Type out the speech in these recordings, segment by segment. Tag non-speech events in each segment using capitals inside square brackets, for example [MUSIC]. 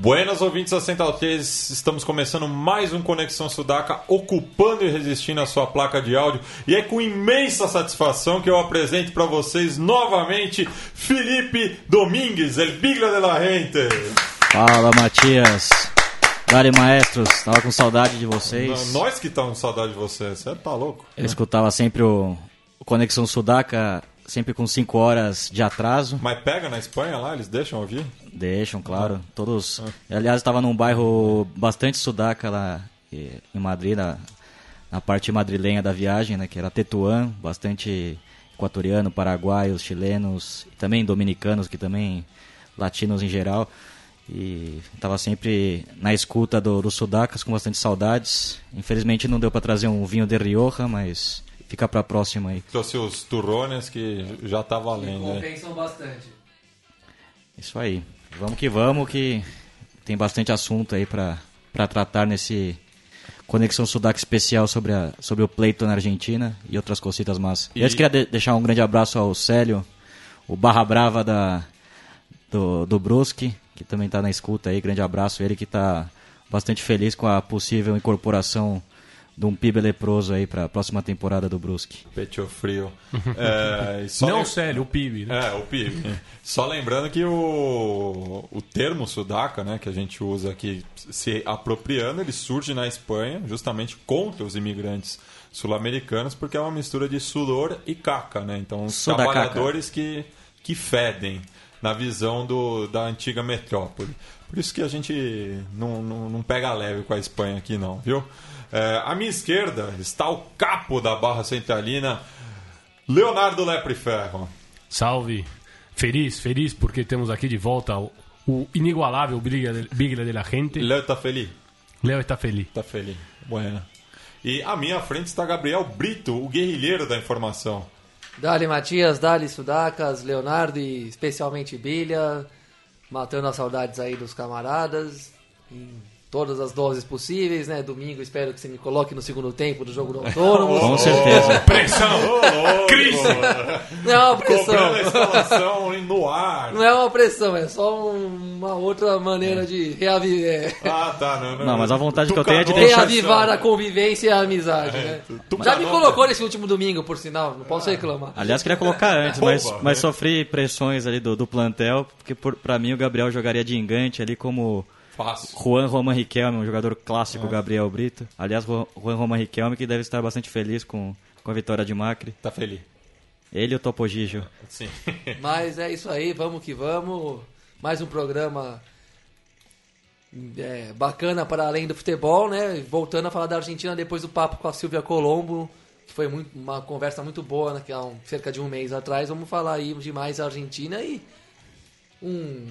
Buenas ouvintes da Central 3, estamos começando mais um Conexão Sudaca, ocupando e resistindo a sua placa de áudio. E é com imensa satisfação que eu apresento para vocês novamente Felipe Domingues, El Bigla de la Gente. Fala, Matias. Dali Maestros, tava com saudade de vocês. Nós que estamos com saudade de vocês, você tá louco? Eu escutava sempre o, o Conexão Sudaca, sempre com 5 horas de atraso. Mas pega na Espanha lá, eles deixam ouvir? Deixam, claro. Todos. Aliás, estava num bairro bastante sudaca lá em Madrid, na, na parte madrilenha da viagem, né? Que era Tetuán, bastante equatoriano, paraguaios, chilenos, e também dominicanos, que também latinos em geral. E estava sempre na escuta do, dos sudacas, com bastante saudades. Infelizmente não deu para trazer um vinho de Rioja, mas fica para a próxima aí. Trouxe os turrones que já tá valendo. né? Compensam bastante. Isso aí. Vamos que vamos, que tem bastante assunto aí para tratar nesse Conexão Sudaca especial sobre, a, sobre o pleito na Argentina e outras cositas más. E- Eu queria de- deixar um grande abraço ao Célio, o Barra Brava da, do, do Brusque, que também está na escuta aí. Grande abraço. Ele que está bastante feliz com a possível incorporação de um PIB leproso aí para a próxima temporada do Brusque. Pecho frio. [LAUGHS] É, só Não lem- o Célio, o PIB. Né? É, o PIB. Só lembrando que o, o termo sudaca, né, que a gente usa aqui, se apropriando, ele surge na Espanha justamente contra os imigrantes sul-americanos, porque é uma mistura de sudor e caca, né? Então, os Sudacaca. trabalhadores que, que fedem na visão do, da antiga metrópole. Por isso que a gente não, não, não pega leve com a Espanha aqui, não, viu? É, à minha esquerda está o capo da Barra Centralina, Leonardo Lepre Ferro. Salve. Feliz, feliz porque temos aqui de volta o, o inigualável Bigla de, la Gente. Léo tá feliz? Léo está feliz. Tá feliz. Buena. E à minha frente está Gabriel Brito, o guerrilheiro da informação. Dali Matias, Dali Sudacas, Leonardo e especialmente Bilha, matando as saudades aí dos camaradas, em todas as doses possíveis, né? Domingo espero que você me coloque no segundo tempo do jogo do Autônomo. Com certeza. [LAUGHS] Pressão! Cris! Não é uma pressão. A instalação no ar. Não é uma pressão, é só um- uma outra maneira de reavivar, Ah, tá. Não, não, Não, mas a vontade que eu tenho é de deixar- reavivar a convivência e a amizade, né? Tucanou- Já me colocou nesse último domingo, por sinal, não posso reclamar. Aliás, queria colocar antes, mas, mas né? sofri pressões ali do, do plantel, porque por, pra mim o Gabriel jogaria de engante ali como Fácil. Juan Roman Riquelme, um jogador clássico Gabriel Brito. Aliás, Juan Roman Riquelme que deve estar bastante feliz com, com a vitória de Macri. Tá feliz. Ele e o Topo Gigio. Sim. [LAUGHS] Mas é isso aí, vamos que vamos. Mais um programa é, bacana para além do futebol, né? Voltando a falar da Argentina depois do papo com a Silvia Colombo, que foi muito- uma conversa muito boa, né? Que há um- cerca de um mês atrás. Vamos falar aí de mais Argentina e um.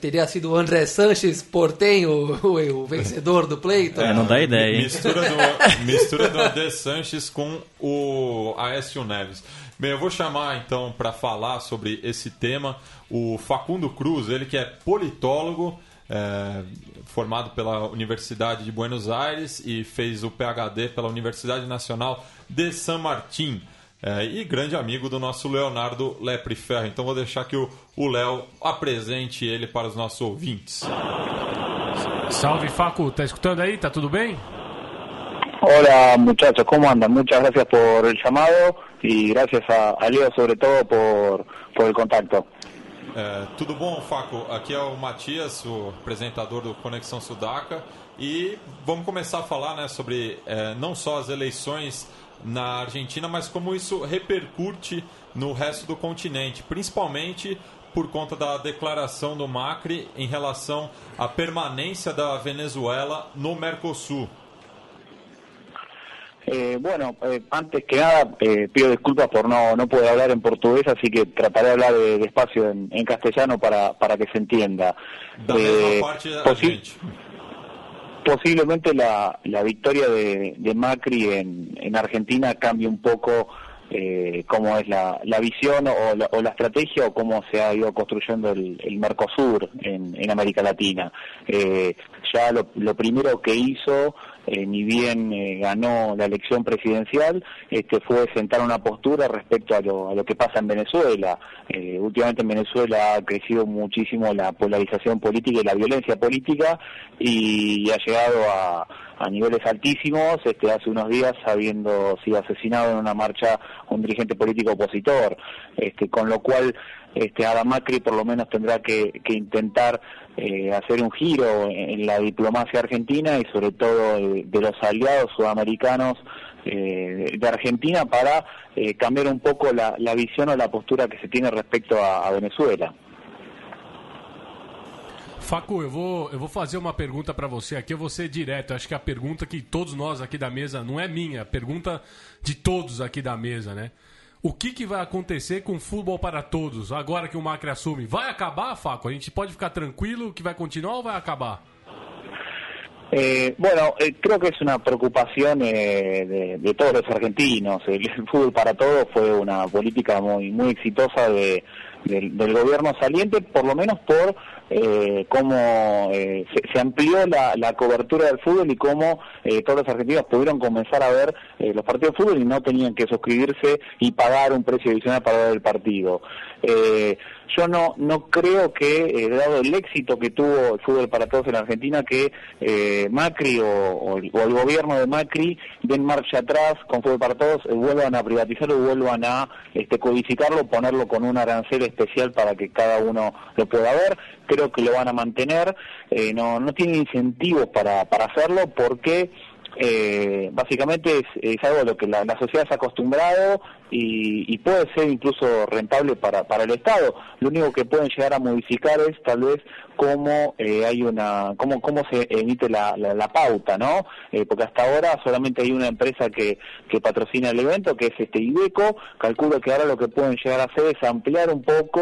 Teria sido o André Sanches Portenho, o, o vencedor do pleito. É, não dá ideia, hein? Mistura do, mistura do André Sanches com o Aécio Neves. Bem, eu vou chamar então para falar sobre esse tema o Facundo Cruz, ele que é politólogo, é, formado pela Universidade de Buenos Aires e fez o PhD pela Universidade Nacional de San Martín. É, e grande amigo do nosso Leonardo Lepre Ferro. Então vou deixar que o Léo apresente ele para os nossos ouvintes. Salve, Facu. Tá escutando aí? Tá tudo bem? Hola muchachos, ¿cómo andan? Muchas gracias por el llamado y gracias a, a Leo sobre todo por, por el contacto. É, tudo bom, Faco? Aqui é o Matias, o apresentador do Conexão Sudaca. E vamos começar a falar né, sobre é, não só as eleições na Argentina, mas como isso repercute no resto do continente, principalmente por conta da declaração do Macri em relação à permanência da Venezuela no Mercosul. Eh, bueno, eh, antes que nada eh, pido disculpas por no, no poder hablar en portugués, así que trataré de hablar de- despacio en, en castellano para, para que se entienda. Da posiblemente la, la victoria de, de Macri en, en Argentina cambie un poco eh, cómo es la, la visión o la, o la, estrategia o cómo se ha ido construyendo el, el Mercosur en, en, América Latina. Eh, ya lo, lo, primero que hizo, eh, ni bien eh, ganó la elección presidencial, este, fue sentar una postura respecto a lo, a lo que pasa en Venezuela. Eh, últimamente en Venezuela ha crecido muchísimo la polarización política y la violencia política y ha llegado a niveles altísimos, este, hace unos días habiendo sido asesinado en una marcha un dirigente político opositor, este, con lo cual este, Adam Macri por lo menos tendrá que, que intentar eh, hacer un giro en la diplomacia argentina y sobre todo de, los aliados sudamericanos eh, de Argentina para eh, cambiar un poco la, visión o la postura que se tiene respecto a, a Venezuela. Facu, eu vou, eu vou fazer uma pergunta para você aqui, eu vou ser direto. Acho que a pergunta que todos nós aqui da mesa, não é minha, a pergunta de todos aqui da mesa, né? O que, que vai acontecer com o futebol para todos agora que o Macri assume? Vai acabar, Faco? A gente pode ficar tranquilo que vai continuar ou vai acabar? Eh, bueno, eh, creo que es una preocupación eh, de, de, todos los argentinos. El, el, fútbol para todos fue una política muy muy exitosa de, del, del gobierno saliente, por lo menos por eh, cómo eh, se, amplió la, la, cobertura del fútbol y cómo eh, todos los argentinos pudieron comenzar a ver eh, los partidos de fútbol y no tenían que suscribirse y pagar un precio adicional para ver el partido. Eh, yo no no creo que, dado el éxito que tuvo el fútbol para todos en Argentina, que Macri o, el, gobierno de Macri den marcha atrás con fútbol para todos, vuelvan a privatizarlo vuelvan a este, codificarlo, ponerlo con un arancel especial para que cada uno lo pueda ver. Creo que lo van a mantener, eh, no, no tienen incentivos para, para hacerlo porque eh, básicamente es, algo a lo que la, la, sociedad se ha acostumbrado y, y, puede ser incluso rentable para, para el Estado. Lo único que pueden llegar a modificar es tal vez cómo eh, hay una cómo cómo se emite la, la, la pauta no eh, porque hasta ahora solamente hay una empresa que, que patrocina el evento que es este Ibeco calculo que ahora lo que pueden llegar a hacer es ampliar un poco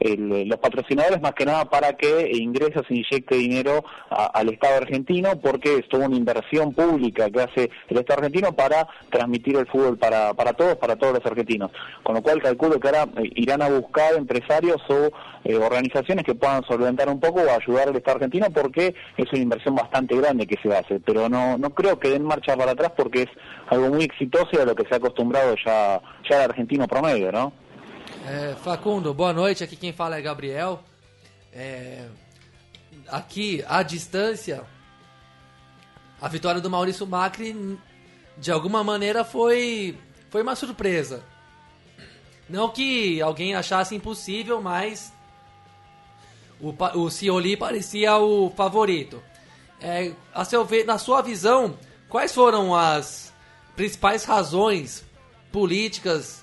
el, los patrocinadores más que nada para que ingrese o se inyecte dinero a, al Estado argentino porque es toda una inversión pública que hace el Estado argentino para transmitir el fútbol para para todos para todos los con lo cual calculo que ahora eh, irán a buscar empresarios o eh, organizaciones que puedan solventar un poco o ayudar al Estado argentino porque es una inversión bastante grande que se hace, pero no, no creo que den marcha para atrás porque es algo muy exitoso y a lo que se ha acostumbrado ya, ya el argentino promedio, ¿no? É, Facundo, boa noite. Aqui quem fala é Gabriel. É, aqui, à distância, a vitória do Maurício Macri, de alguma maneira, foi, foi uma surpresa. Não que alguém achasse impossível, mas o, o Cioli parecia o favorito. É, a seu ver, na sua visão, quais foram as principais razões políticas,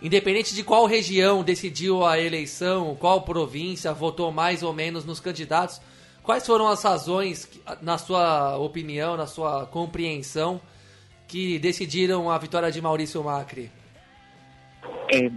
independente de qual região decidiu a eleição, qual província votou mais ou menos nos candidatos, quais foram as razões, na sua opinião, na sua compreensão, que decidiram a vitória de Maurício Macri? Eh,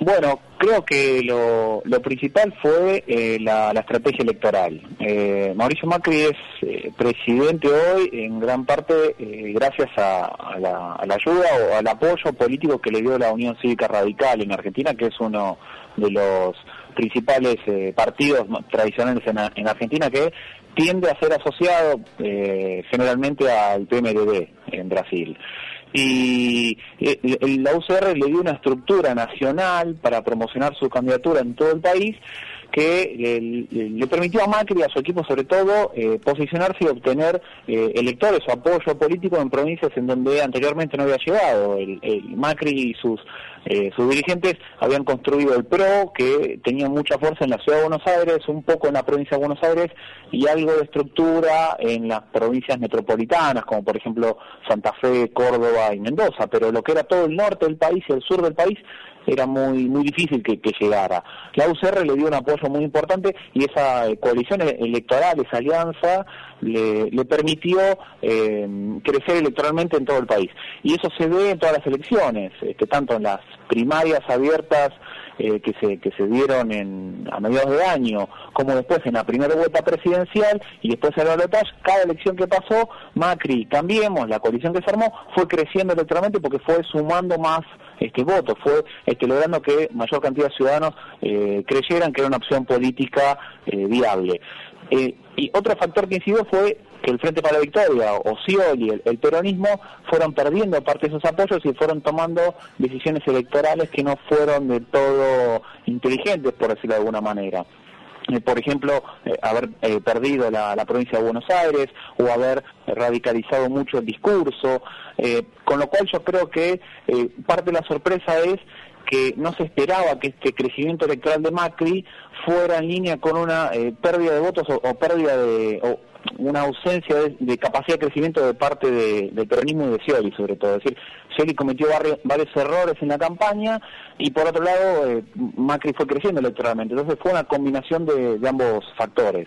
Bueno, creo que lo, lo principal fue eh, la, la, estrategia electoral. Eh, Mauricio Macri es eh, presidente hoy en gran parte eh, gracias a, la, ayuda o al apoyo político que le dio la Unión Cívica Radical en Argentina, que es uno de los principales partidos tradicionales en, en, Argentina que tiende a ser asociado eh, generalmente al PMDB en Brasil y la UCR le dio una estructura nacional para promocionar su candidatura en todo el país que le, permitió a Macri y a su equipo sobre todo eh, posicionarse y obtener eh, electores o apoyo político en provincias en donde anteriormente no había llegado. El Macri y sus eh, sus dirigentes habían construido el PRO, que tenía mucha fuerza en la ciudad de Buenos Aires, un poco en la provincia de Buenos Aires y algo de estructura en las provincias metropolitanas, como por ejemplo Santa Fe, Córdoba y Mendoza, pero lo que era todo el norte del país y el sur del país era muy muy difícil que, llegara. La UCR le dio un apoyo muy importante y esa coalición electoral, esa alianza, le, le permitió eh, crecer electoralmente en todo el país. Y eso se ve en todas las elecciones, este, tanto en las primarias abiertas eh, que se que se dieron en, a mediados de año, como después en la primera vuelta presidencial y después en la balotaje, cada elección que pasó, Macri, cambiemos, la coalición que se armó, fue creciendo electoralmente porque fue sumando más este voto, fue este, logrando que mayor cantidad de ciudadanos eh, creyeran que era una opción política eh, viable. Eh, y otro factor que incidió fue que el Frente para la Victoria, o Scioli, el, el peronismo, fueron perdiendo parte de esos apoyos y fueron tomando decisiones electorales que no fueron de todo inteligentes, por decirlo de alguna manera. Eh, por ejemplo, eh, haber eh, perdido la, provincia de Buenos Aires o haber radicalizado mucho el discurso, eh, con lo cual yo creo que parte de la sorpresa es que no se esperaba que este crecimiento electoral de Macri fuera en línea con una eh, pérdida de votos o, o pérdida de o una ausencia de, de, capacidad de crecimiento de parte de, del peronismo y de Scioli sobre todo. Es decir, Scioli cometió varios, varios errores en la campaña y por otro lado eh, Macri fue creciendo electoralmente. Entonces fue una combinación de, de ambos factores.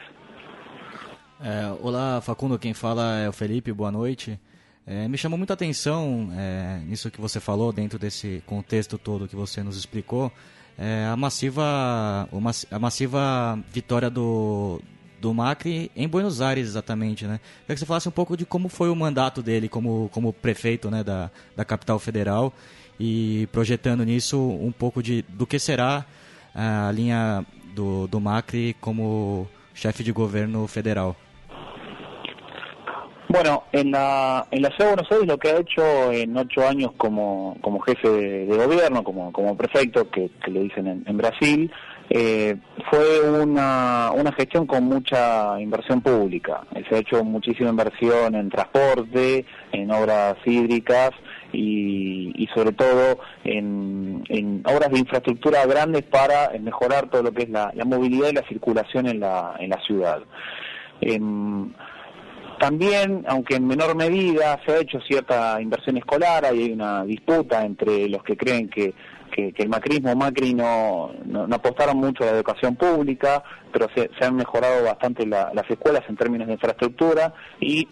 É, olá, Facundo, quem fala é o Felipe, boa noite. É, me chamou muita atenção é, nisso que você falou, dentro desse contexto todo que você nos explicou, é, a, massiva, a massiva vitória do, do Macri em Buenos Aires, exatamente. Né? Queria que você falasse um pouco de como foi o mandato dele como, como prefeito né, da, da capital federal e projetando nisso um pouco de, do que será a linha do, do Macri como chefe de governo federal. Bueno, en la, en la Ciudad de Buenos Aires lo que ha hecho en ocho años como, como jefe de, de gobierno, como, como prefecto, que, que le dicen en, en Brasil, eh, fue una, una gestión con mucha inversión pública. Se ha hecho muchísima inversión en transporte, en obras hídricas y, y sobre todo en, obras de infraestructura grandes para mejorar todo lo que es la, movilidad y la circulación en la, en la ciudad. Eh, también, aunque en menor medida, se ha hecho cierta inversión escolar, hay una disputa entre los que creen que, que, el macrismo Macri no, no, no, apostaron mucho a la educación pública, pero se, se han mejorado bastante la, las escuelas en términos de infraestructura y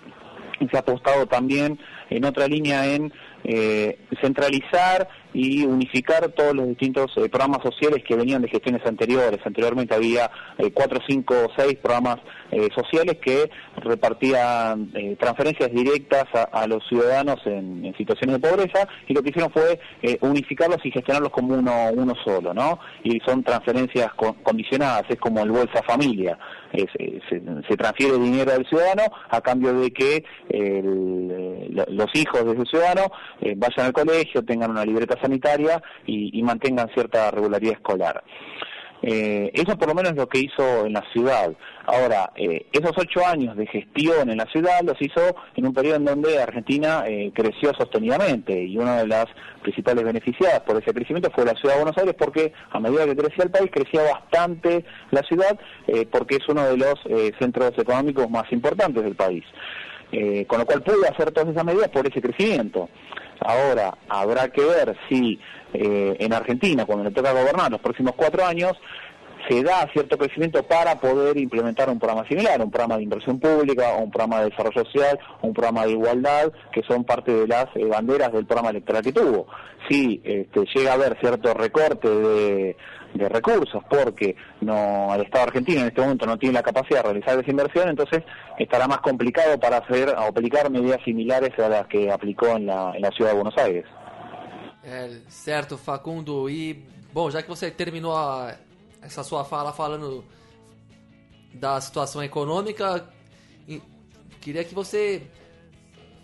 se ha apostado también en otra línea en eh, centralizar y unificar todos los distintos eh, programas sociales que venían de gestiones anteriores. Anteriormente había eh, cuatro, cinco, seis programas eh, sociales que repartían eh, transferencias directas a, los ciudadanos en, situaciones de pobreza y lo que hicieron fue unificarlos y gestionarlos como uno, solo, ¿no? Y son transferencias con, condicionadas, es como el Bolsa Familia. Se, transfiere dinero al ciudadano a cambio de que los hijos de ese ciudadano eh, vayan al colegio, tengan una libreta sanitaria y, mantengan cierta regularidad escolar. Eh, eso por lo menos es lo que hizo en la ciudad. Ahora, eh, esos ocho años de gestión en la ciudad los hizo en un periodo en donde Argentina creció sostenidamente y una de las principales beneficiadas por ese crecimiento fue la ciudad de Buenos Aires porque a medida que crecía el país crecía bastante la ciudad porque es uno de los centros económicos más importantes del país. Eh, con lo cual pudo hacer todas esas medidas por ese crecimiento. Ahora, habrá que ver si eh, en Argentina, cuando le toca gobernar los próximos cuatro años, se da cierto crecimiento para poder implementar un programa similar, un programa de inversión pública, un programa de desarrollo social, un programa de igualdad, que son parte de las eh, banderas del programa electoral que tuvo. Si este, llega a haber cierto recorte de, de recursos porque no el Estado argentino en este momento no tiene la capacidad de realizar esa inversión, entonces estará más complicado para hacer aplicar medidas similares a las que aplicó en la, en la ciudad de Buenos Aires. É, certo, Facundo. E, bom, já que você terminou a, essa sua fala falando da situação econômica, queria que você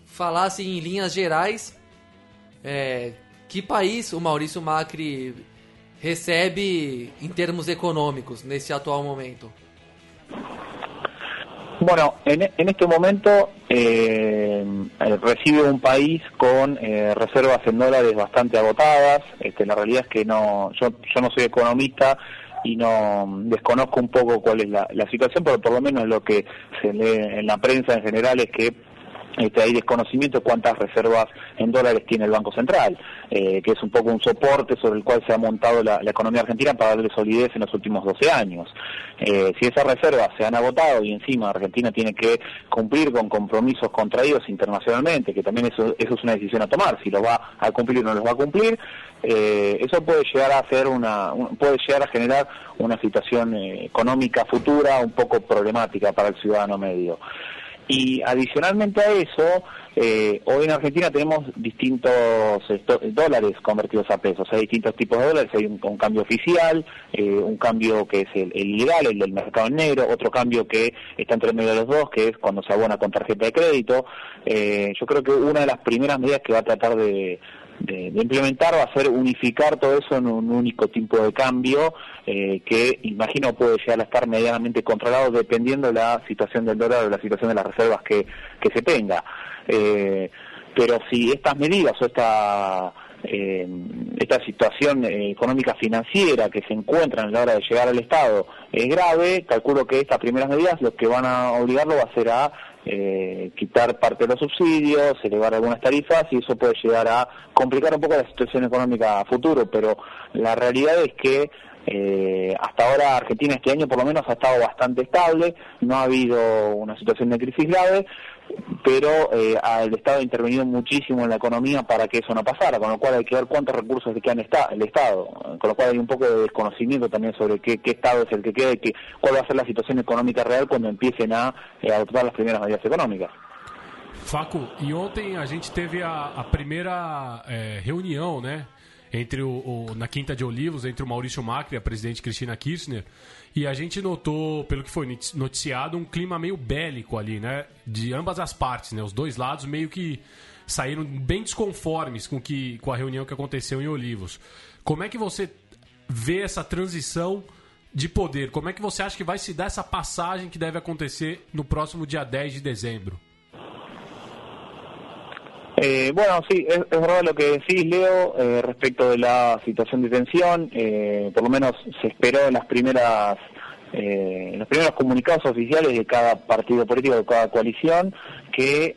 falasse em linhas gerais é, que país o Maurício Macri recebe em termos econômicos nesse atual momento. Bueno, en, en este momento eh, recibe un país con eh, reservas en dólares bastante agotadas. Este, la realidad es que no, yo, yo no soy economista y no desconozco un poco cuál es la situación, pero por lo menos lo que se lee en la prensa en general es que este, hay desconocimiento de cuántas reservas en dólares tiene el Banco Central, eh, que es un poco un soporte sobre el cual se ha montado la, economía argentina para darle solidez en los últimos 12 años. Eh, si esas reservas se han agotado y encima Argentina tiene que cumplir con compromisos contraídos internacionalmente, que también eso, es una decisión a tomar, si lo va a cumplir o no los va a cumplir, eh, eso puede llegar a ser una, puede llegar a generar una situación económica futura un poco problemática para el ciudadano medio. Y adicionalmente a eso, eh, hoy en Argentina tenemos distintos dólares convertidos a pesos, hay distintos tipos de dólares, hay un, cambio oficial, eh, un cambio que es el, ilegal, el del mercado negro, otro cambio que está entre medio de los dos, que es cuando se abona con tarjeta de crédito. Eh, yo creo que una de las primeras medidas que va a tratar de, de, implementar va a ser unificar todo eso en un único tipo de cambio eh, que imagino puede llegar a estar medianamente controlado dependiendo de la situación del dólar o la situación de las reservas que, que se tenga. Eh, pero si estas medidas o esta eh, esta situación económica financiera que se encuentra a la hora de llegar al Estado es grave, calculo que estas primeras medidas lo que van a obligarlo va a ser a eh, quitar parte de los subsidios, elevar algunas tarifas y eso puede llegar a complicar un poco la situación económica a futuro, pero la realidad es que eh, hasta ahora Argentina este año por lo menos ha estado bastante estable, no ha habido una situación de crisis grave, pero eh, el Estado ha intervenido muchísimo en la economía para que eso no pasara, con lo cual hay que ver cuántos recursos le quedan el Estado, con lo cual hay un poco de desconocimiento también sobre qué, Estado es el que queda y qué, cuál va a ser la situación económica real cuando empiecen a eh, adoptar las primeras medidas económicas. Facu, e ontem a gente teve a, a primeira é, reunião, né? Entre o, o, na Quinta de Olivos, entre o Maurício Macri e a presidente Cristina Kirchner. E a gente notou, pelo que foi noticiado, um clima meio bélico ali, né? De ambas as partes, né? Os dois lados meio que saíram bem desconformes com, que, com a reunião que aconteceu em Olivos. Como é que você vê essa transição de poder? Como é que você acha que vai se dar essa passagem que deve acontecer no próximo dia 10 de dezembro? Eh, bueno, sí, es, verdad lo que decís, Leo, eh, respecto de la situación de tensión. Eh, por lo menos se esperó en las primeras, eh, en los primeros comunicados oficiales de cada partido político, de cada coalición, que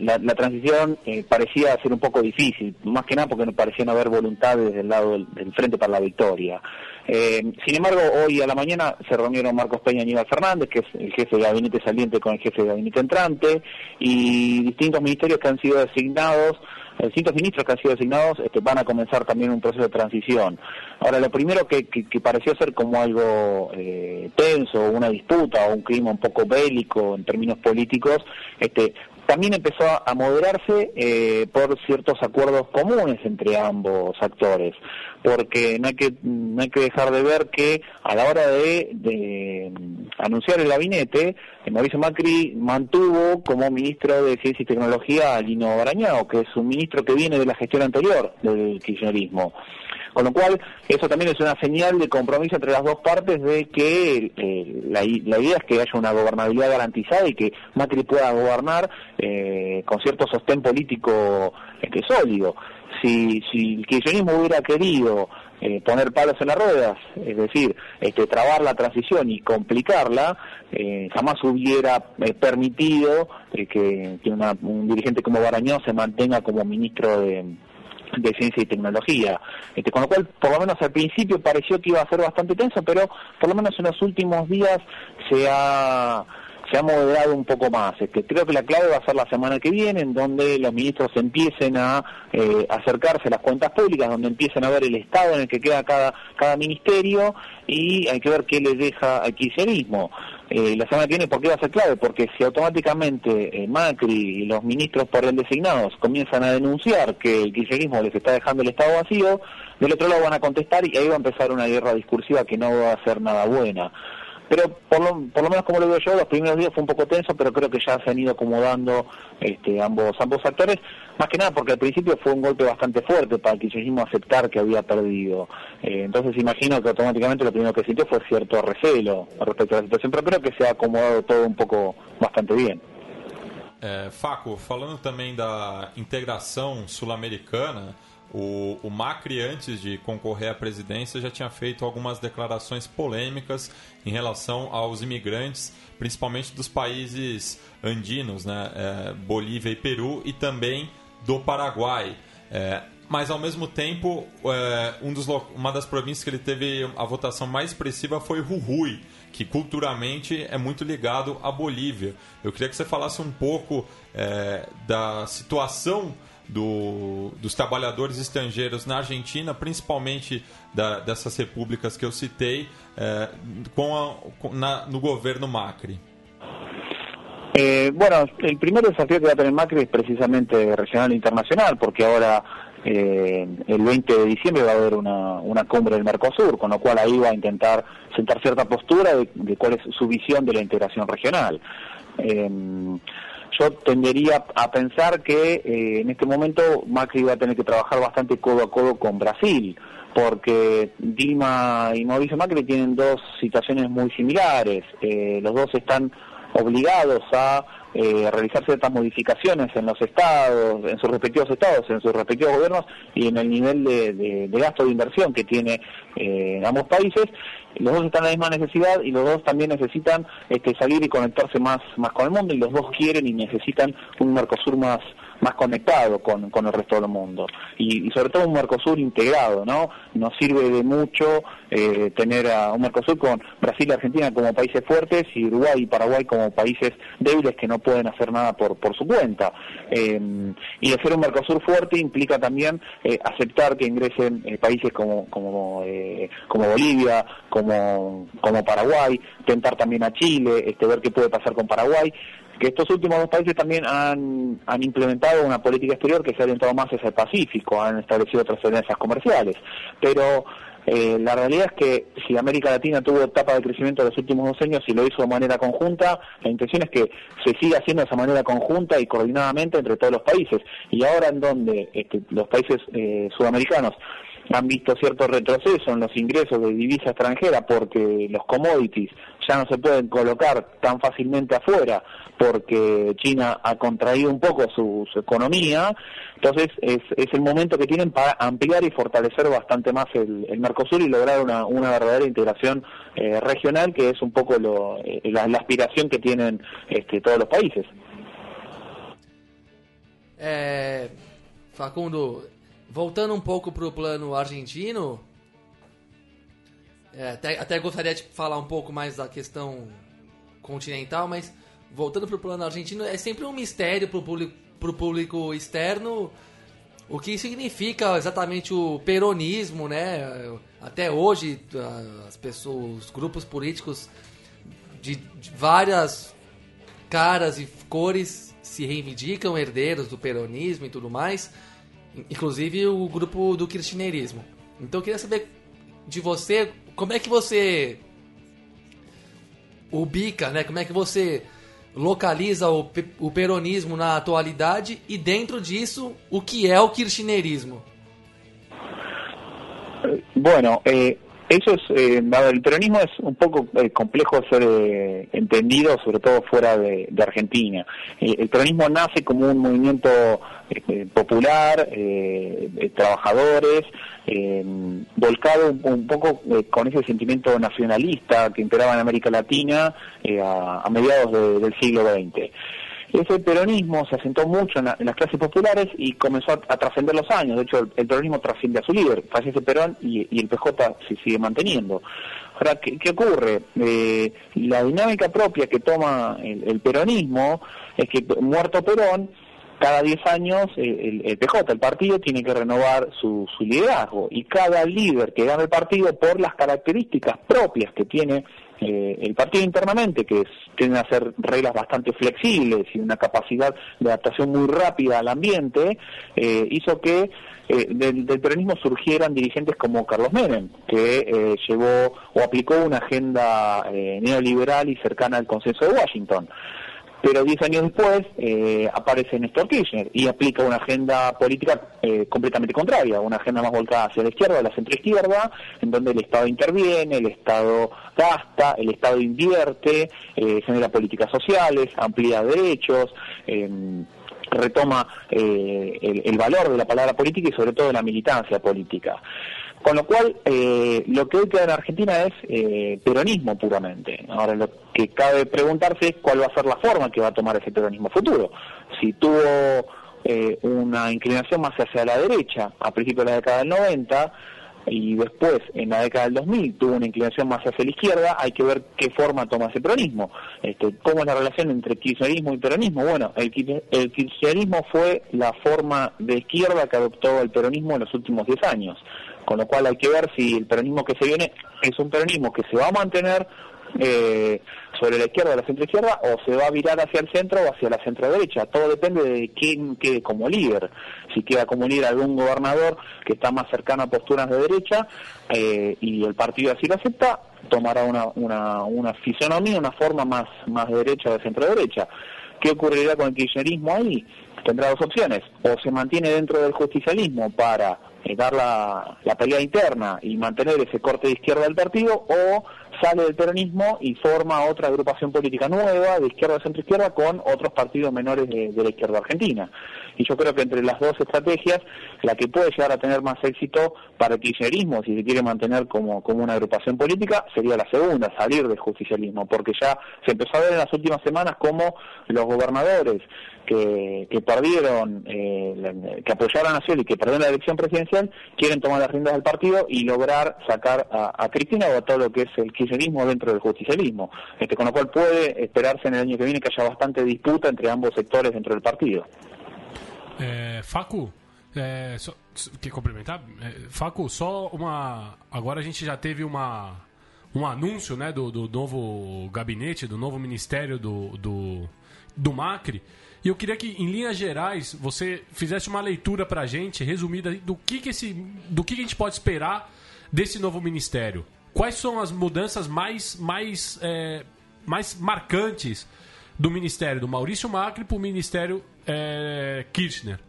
la, transición parecía ser un poco difícil, más que nada porque no parecía haber voluntad desde el lado del Frente para la Victoria. Eh, sin embargo, hoy a la mañana se reunieron Marcos Peña y Aníbal Fernández, que es el jefe de gabinete saliente con el jefe de gabinete entrante, y distintos ministerios que han sido designados, eh, distintos ministros que han sido designados este, van a comenzar también un proceso de transición. Ahora, lo primero que, pareció ser como algo eh, tenso, una disputa o un clima un poco bélico en términos políticos, este, también empezó a moderarse eh, por ciertos acuerdos comunes entre ambos actores, porque no hay que no hay que dejar de ver que a la hora de, anunciar el gabinete, eh, Mauricio Macri mantuvo como ministro de Ciencia y Tecnología a Lino Barañao, que es un ministro que viene de la gestión anterior del kirchnerismo. Con lo cual, eso también es una señal de compromiso entre las dos partes de que eh, la, idea es que haya una gobernabilidad garantizada y que Macri pueda gobernar eh, con cierto sostén político este, sólido. Si, si el kirchnerismo hubiera querido eh, poner palos en las ruedas, es decir, este, trabar la transición y complicarla, jamás hubiera permitido que, un dirigente como Barañón se mantenga como ministro de, de ciencia y tecnología. Este, con lo cual, por lo menos al principio pareció que iba a ser bastante tenso, pero por lo menos en los últimos días se ha se ha moderado un poco más. Este, creo que la clave va a ser la semana que viene, en donde los ministros empiecen a eh, acercarse a las cuentas públicas, donde empiecen a ver el estado en el que queda cada, cada ministerio y hay que ver qué les deja al kirchnerismo. Eh, la semana que viene, ¿por qué va a ser clave? Porque si automáticamente eh, Macri y los ministros por él designados comienzan a denunciar que el kirchnerismo les está dejando el Estado vacío, del otro lado van a contestar y ahí va a empezar una guerra discursiva que no va a ser nada buena. Pero por lo, por lo menos como lo veo yo, los primeros días fue un poco tenso, pero creo que ya se han ido acomodando este, ambos ambos actores, más que nada porque al principio fue un golpe bastante fuerte para el kirchnerismo aceptar que había perdido. Eh, entonces imagino que automáticamente lo primero que sintió fue cierto recelo respecto a la situación, pero creo que se ha acomodado todo un poco bastante bien. Eh, Faco, falando também da integração sul-americana, O, o, Macri, antes de concorrer à presidência, já tinha feito algumas declarações polêmicas em relação aos imigrantes, principalmente dos países andinos, né? É, Bolívia e Peru, e também do Paraguai. É, mas ao mesmo tempo, é, um dos, uma das províncias que ele teve a votação mais expressiva foi Jujuy, que culturalmente é muito ligado à Bolívia. Eu queria que você falasse um pouco é, da situação do, dos trabalhadores estrangeiros na Argentina, principalmente da, dessas repúblicas que eu citei, é, com, a, com na, no governo Macri. Eh, bueno, el primer desafío que va a tener Macri es precisamente regional e internacional, porque ahora eh, el 20 de diciembre va a haber una, una cumbre del Mercosur, con lo cual ahí va a intentar sentar cierta postura de, cuál es su visión de la integración regional. Eh, yo tendería a pensar que eh, en este momento Macri va a tener que trabajar bastante codo a codo con Brasil, porque Dilma y Mauricio Macri tienen dos situaciones muy similares. los dos están obligados a eh, realizar ciertas modificaciones en los estados, en sus respectivos estados, en sus respectivos gobiernos y en el nivel de, gasto de inversión que tiene eh, ambos países. Los dos están en la misma necesidad y los dos también necesitan este, salir y conectarse más, más con el mundo y los dos quieren y necesitan un Mercosur más más conectado con, con el resto del mundo. Y, sobre todo un Mercosur integrado, ¿no? Nos sirve de mucho eh, tener a un Mercosur con Brasil y Argentina como países fuertes y Uruguay y Paraguay como países débiles que no pueden hacer nada por, por su cuenta. Eh, y hacer un Mercosur fuerte implica también eh, aceptar que ingresen países como, como, como Bolivia, como, como Paraguay, tentar también a Chile, este, ver qué puede pasar con Paraguay que estos últimos dos países también han, implementado una política exterior que se ha orientado más hacia el Pacífico, han establecido otras alianzas comerciales, pero eh, la realidad es que si América Latina tuvo etapa de crecimiento en los últimos dos años y lo hizo de manera conjunta, la intención es que se siga haciendo de esa manera conjunta y coordinadamente entre todos los países. Y ahora en donde este, los países eh, sudamericanos han visto cierto retroceso en los ingresos de divisa extranjera porque los commodities ya no se pueden colocar tan fácilmente afuera porque China ha contraído un poco su, economía, entonces es, el momento que tienen para ampliar y fortalecer bastante más el, Mercosur y lograr una, verdadera integración eh, regional que es un poco lo, eh, la, aspiración que tienen este, todos los países. Eh, Facundo, voltando um pouco para o plano argentino, é, até, até gostaria de falar um pouco mais da questão continental, mas voltando para o plano argentino, é sempre um mistério para o público, público externo o que significa exatamente o peronismo, né? Até hoje, as pessoas, os grupos políticos de, de várias caras e cores se reivindicam herdeiros do peronismo e tudo mais, inclusive o grupo do kirchnerismo. Então eu queria saber de você, como é que você ubica, né? Como é que você localiza o, o peronismo na atualidade e dentro disso o que é o kirchnerismo? Bueno, eh, eso es, eh, el peronismo es un poco eh, complejo ser eh, entendido, sobre todo fuera de, de Argentina. Eh, el peronismo nace como un movimiento eh, popular, trabajadores, volcado un, poco con ese sentimiento nacionalista que imperaba en América Latina a, mediados del siglo XX. Ese peronismo se asentó mucho en, las clases populares y comenzó a, trascender los años. De hecho, el, peronismo trasciende a su líder, fallece Perón y, y el PJ se sigue manteniendo. Ahora, ¿qué, ocurre? Eh, la dinámica propia que toma el, peronismo es que muerto Perón, cada 10 años el, el, PJ, el partido, tiene que renovar su, su liderazgo. Y cada líder que gana el partido por las características propias que tiene eh, el partido internamente, que tiene a ser reglas bastante flexibles y una capacidad de adaptación muy rápida al ambiente, eh, hizo que eh, del, peronismo surgieran dirigentes como Carlos Menem, que llevó o aplicó una agenda neoliberal y cercana al consenso de Washington pero diez años después eh, aparece Néstor Kirchner y aplica una agenda política eh, completamente contraria, una agenda más volcada hacia la izquierda, la centroizquierda, en donde el Estado interviene, el Estado gasta, el Estado invierte, eh, genera políticas sociales, amplía derechos, em, retoma el, el, valor de la palabra política y sobre todo de la militancia política. Con lo cual, eh, lo que hoy queda en Argentina es eh, peronismo puramente. Ahora, lo que cabe preguntarse es cuál va a ser la forma que va a tomar ese peronismo futuro. Si tuvo eh, una inclinación más hacia la derecha a principios de la década del 90 y después en la década del 2000 tuvo una inclinación más hacia la izquierda, hay que ver qué forma toma ese peronismo. Este, ¿Cómo es la relación entre kirchnerismo y peronismo? Bueno, el, el kirchnerismo fue la forma de izquierda que adoptó el peronismo en los últimos 10 años con lo cual hay que ver si el peronismo que se viene es un peronismo que se va a mantener eh, sobre la izquierda o la centro izquierda o se va a virar hacia el centro o hacia la centro derecha. Todo depende de quién quede como líder. Si queda como líder algún gobernador que está más cercano a posturas de derecha eh, y el partido así lo acepta, tomará una, una, una fisonomía, una forma más, más de derecha de centro derecha. ¿Qué ocurrirá con el kirchnerismo ahí? Tendrá dos opciones. O se mantiene dentro del justicialismo para dar la, pelea interna y mantener ese corte de izquierda del partido, o sale del peronismo y forma otra agrupación política nueva, de izquierda a centro-izquierda, con otros partidos menores de, de, la izquierda argentina. Y yo creo que entre las dos estrategias, la que puede llegar a tener más éxito para el kirchnerismo, si se quiere mantener como, como una agrupación política, sería la segunda, salir del justicialismo, porque ya se empezó a ver en las últimas semanas cómo los gobernadores que, que perdieron, eh, que apoyaron a Scioli y que perdieron la elección presidencial, quieren tomar las riendas del partido y lograr sacar a, Cristina o a todo lo que es el kirchnerismo dentro del justicialismo. Este, con lo cual puede esperarse en el año que viene que haya bastante disputa entre ambos sectores dentro del partido. É, Facu, é, só, que complementar, Facu, só uma. Agora a gente já teve uma, um anúncio né, do, do novo gabinete, do novo ministério do, do, do Macri. E eu queria que, em linhas gerais, você fizesse uma leitura para a gente, resumida, do que, que, esse, do que, que a gente pode esperar desse novo ministério. Quais são as mudanças mais, mais, é, mais marcantes do ministério do Maurício Macri para o ministério é, Kirchner?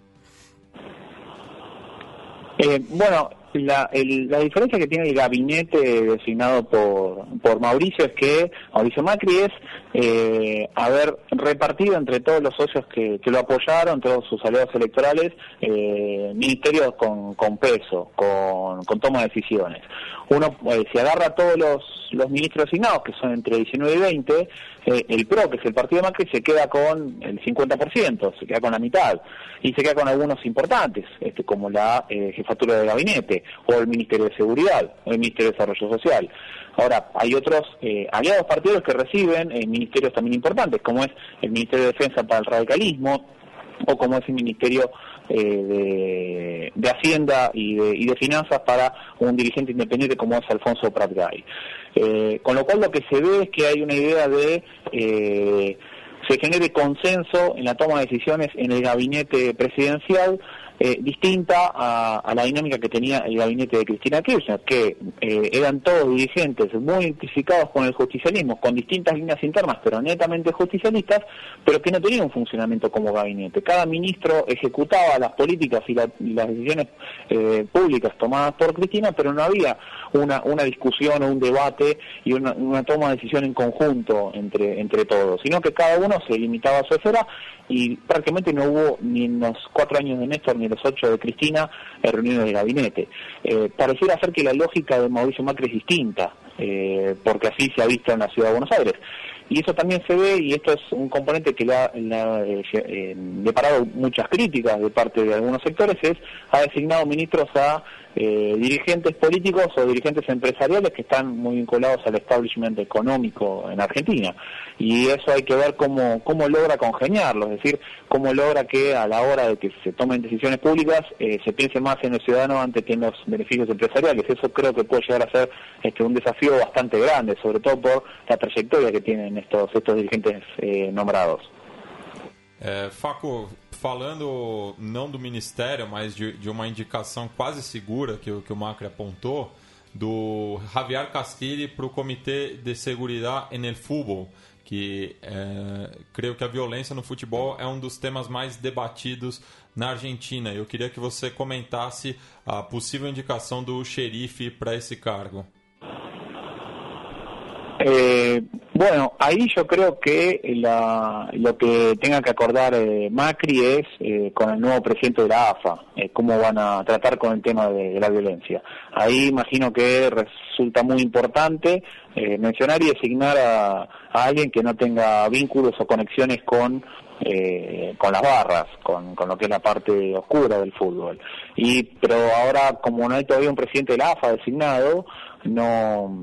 Eh, bueno, la, el, la diferencia que tiene el gabinete designado por, por Mauricio es que Mauricio Macri es eh, haber repartido entre todos los socios que, que lo apoyaron, todos sus aliados electorales, eh, ministerios con, con peso, con, con toma de decisiones. Uno, eh, si agarra a todos los, los ministros designados, que son entre 19 y 20, eh, el PRO, que es el partido de Macri, se queda con el 50%, se queda con la mitad, y se queda con algunos importantes, este, como la jefatura de gabinete, o el Ministerio de Seguridad, o el Ministerio de Desarrollo Social. Ahora, hay otros eh, aliados partidos que reciben eh, ministerios también importantes, como es el Ministerio de Defensa para el Radicalismo, o como es el Ministerio eh, de, Hacienda y de, Finanzas para un dirigente independiente como es Alfonso Pratgay. Con lo cual lo que se ve es que hay una idea de se genere consenso en la toma de decisiones en el gabinete presidencial eh, distinta a, a, la dinámica que tenía el gabinete de Cristina Kirchner, que eh, eran todos dirigentes muy identificados con el justicialismo, con distintas líneas internas, pero netamente justicialistas, pero que no tenían un funcionamiento como gabinete. Cada ministro ejecutaba las políticas y, la, y las decisiones eh, públicas tomadas por Cristina, pero no había una, una discusión o un debate y una, una toma de decisión en conjunto entre, entre todos, sino que cada uno se limitaba a su esfera y prácticamente no hubo ni en los cuatro años de Néstor ni en los ocho de Cristina reuniones de gabinete. Eh, pareciera ser que la lógica de Mauricio Macri es distinta, eh, porque así se ha visto en la ciudad de Buenos Aires. Y eso también se ve, y esto es un componente que le ha, ha eh, deparado muchas críticas de parte de algunos sectores, es ha designado ministros a eh, dirigentes políticos o dirigentes empresariales que están muy vinculados al establishment económico en Argentina. Y eso hay que ver cómo, cómo logra congeniarlo, es decir, cómo logra que a la hora de que se tomen decisiones públicas eh, se piense más en el ciudadano antes que en los beneficios empresariales. Eso creo que puede llegar a ser este, un desafío bastante grande, sobre todo por la trayectoria que tienen estos, estos dirigentes eh, nombrados. É, Faco, falando não do Ministério, mas de, de uma indicação quase segura que, que o Macri apontou, do Javier Castilli para o Comitê de Seguridade en el Fútbol, que é, creio que a violência no futebol é um dos temas mais debatidos na Argentina. Eu queria que você comentasse a possível indicação do xerife para esse cargo. Eh, Bueno, ahí yo creo que la, lo que tenga que acordar eh, Macri es eh, con el nuevo presidente de la AFA, eh, cómo van a tratar con el tema de, la violencia. Ahí imagino que resulta muy importante eh, mencionar y designar a, a alguien que no tenga vínculos o conexiones con eh, con las barras, con, con, lo que es la parte oscura del fútbol. Y pero ahora como no hay todavía un presidente de la AFA designado, no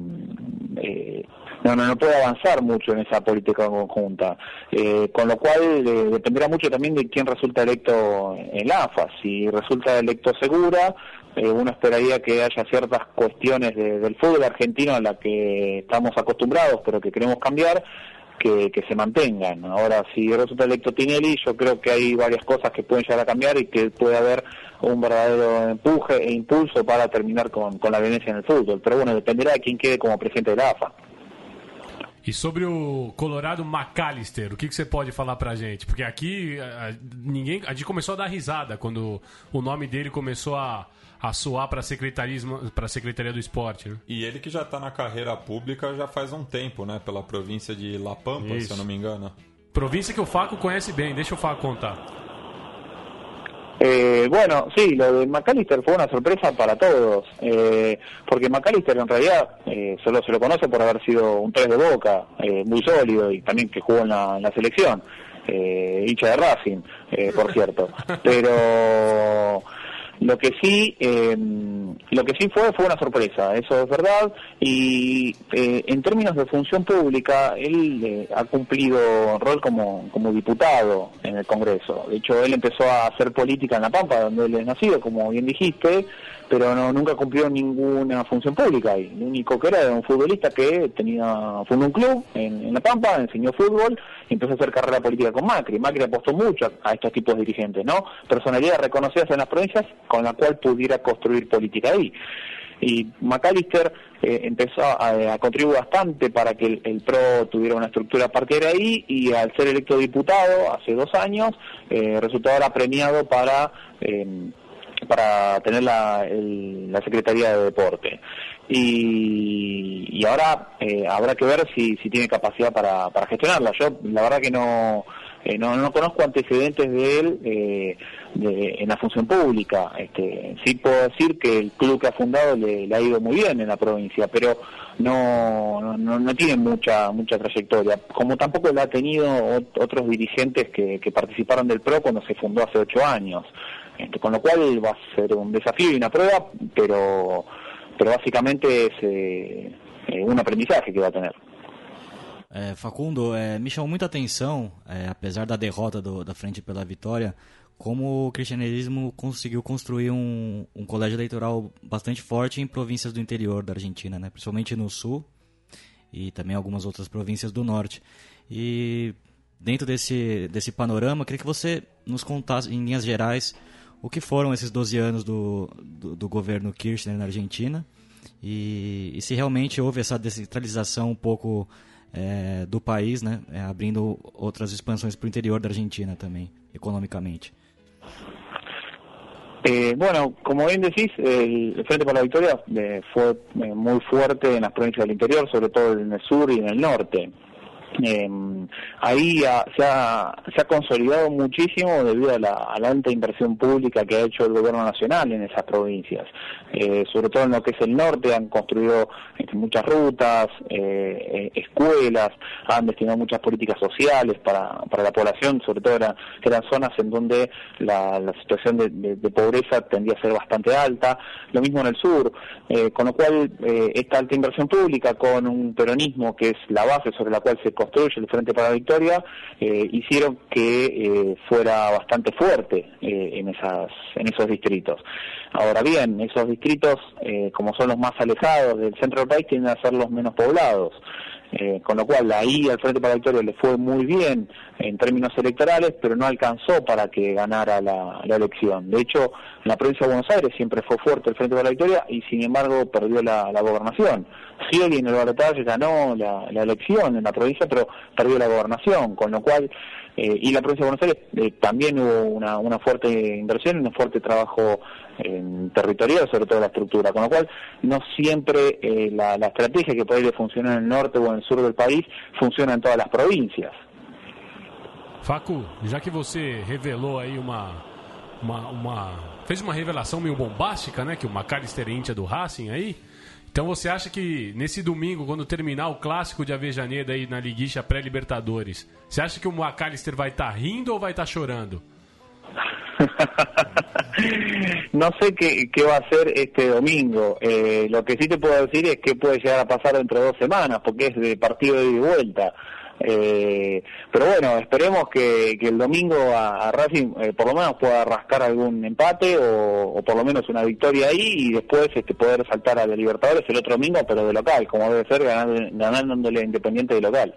eh, no, no, no puede avanzar mucho en esa política conjunta, eh, con lo cual eh, dependerá mucho también de quién resulta electo en la AFA. Si resulta electo segura, eh, uno esperaría que haya ciertas cuestiones de, del fútbol argentino a las que estamos acostumbrados, pero que queremos cambiar, que, que, se mantengan. Ahora, si resulta electo Tinelli, yo creo que hay varias cosas que pueden llegar a cambiar y que puede haber un verdadero empuje e impulso para terminar con, con la violencia en el fútbol. Pero bueno, dependerá de quién quede como presidente de la AFA. E sobre o Colorado McAllister, o que, que você pode falar pra gente? Porque aqui a, ninguém, a gente começou a dar risada quando o nome dele começou a, a soar para a Secretaria do Esporte. Né? E ele que já está na carreira pública já faz um tempo, né? Pela província de La Pampa, Isso. se eu não me engano. Província que o Faco conhece bem, deixa o Faco contar. Eh, bueno, sí, lo de McAllister fue una sorpresa para todos, eh, porque McAllister en realidad eh, solo se lo conoce por haber sido un tres de boca, eh, muy sólido y también que jugó en la, en la selección, eh, hincha de Racing, eh, por cierto. [LAUGHS] Pero lo que sí, eh, lo que sí fue fue una sorpresa, eso es verdad. Y eh, en términos de función pública, él eh, ha cumplido rol como, como diputado en el Congreso. De hecho, él empezó a hacer política en La Pampa, donde él es nacido, como bien dijiste, pero no, nunca cumplió ninguna función pública ahí. Lo único que era era un futbolista que tenía fundó un club en, en La Pampa, enseñó fútbol y empezó a hacer carrera política con Macri. Macri apostó mucho a, estos tipos de dirigentes, ¿no? Personalidades reconocidas en las provincias con la cual pudiera construir política ahí. Y McAllister eh, empezó a, contribuir bastante para que el, PRO tuviera una estructura a partir de ahí y al ser electo diputado hace dos años, eh, resultó ahora premiado para... Eh, para tener la, el, la Secretaría de Deporte. Y, ahora eh, habrá que ver si, si tiene capacidad para, gestionarla. Yo la verdad que no, eh, no, no conozco antecedentes de él eh, de, en la función pública. Este, sí puedo decir que el club que ha fundado le, le ha ido muy bien en la provincia, pero no, no, no tiene mucha mucha trayectoria, como tampoco la ha tenido otros dirigentes que, que participaron del PRO cuando se fundó hace ocho años. Este, con lo cual va a ser un desafío y una prueba, pero, pero básicamente es eh, un aprendizaje que va a tener. É, Facundo, é, me chamou muita atenção, é, apesar da derrota do, da Frente pela Vitória, como o cristianismo conseguiu construir um, um, colégio eleitoral bastante forte em províncias do interior da Argentina, né? principalmente no sul e também algumas outras províncias do norte. E dentro desse, desse panorama, queria que você nos contasse, em linhas gerais, o que foram esses 12 anos do, do, do governo Kirchner na Argentina e, e, se realmente houve essa descentralização um pouco é, do país, né, é, abrindo outras expansões para o interior da Argentina também, economicamente. Eh, bueno, como bien decís, el Frente para la Victoria eh, fue eh, muy fuerte en las provincias del interior, sobre todo en el sur y en el norte. Eh, ahí se, ha, consolidado muchísimo debido a la, alta inversión pública que ha hecho el gobierno nacional en esas provincias. Eh, sobre todo en lo que es el norte han construido este, muchas rutas, eh, escuelas, han destinado muchas políticas sociales para, para la población, sobre todo era, eran zonas en donde la, situación de, de, pobreza tendía a ser bastante alta. Lo mismo en el sur, eh, con lo cual eh, esta alta inversión pública con un peronismo que es la base sobre la cual se construye el Frente para la Victoria, eh, hicieron que eh, fuera bastante fuerte eh, en, esas, en esos distritos. Ahora bien, esos distritos, como son los más alejados del centro del país, tienden a ser los menos poblados. Eh, con lo cual ahí al Frente para la Victoria le fue muy bien en términos electorales, pero no alcanzó para que ganara la, la, elección. De hecho, en la provincia de Buenos Aires siempre fue fuerte el Frente para la Victoria y sin embargo perdió la, la gobernación. Scioli en el balotaje ganó la, la, elección en la provincia, pero perdió la gobernación, con lo cual Eh, y la provincia de Buenos Aires eh, también hubo una, una fuerte inversión un fuerte trabajo en territorial, sobre todo la estructura, con lo cual no siempre eh, la, la estrategia que puede funcionar en el norte o en el sur del país funciona en todas las provincias. Facu, já que você revelou aí uma, uma, uma fez uma revelação meio bombástica, né, que o McAllister é do Racing aí, então você acha que nesse domingo, quando terminar o clássico de Avejaneda aí na liguixa pré-libertadores, você acha que o McAllister vai estar tá rindo ou vai estar tá chorando? [LAUGHS] no sé qué, qué, va a hacer este domingo. Eh, lo que sí te puedo decir es que puede llegar a pasar dentro de dos semanas, porque es de partido de vuelta. Eh, pero bueno, esperemos que, que el domingo a, a Racing eh, por lo menos pueda rascar algún empate o, o, por lo menos una victoria ahí y después este, poder saltar a la Libertadores el otro domingo, pero de local, como debe ser, ganándole, ganándole a Independiente de local.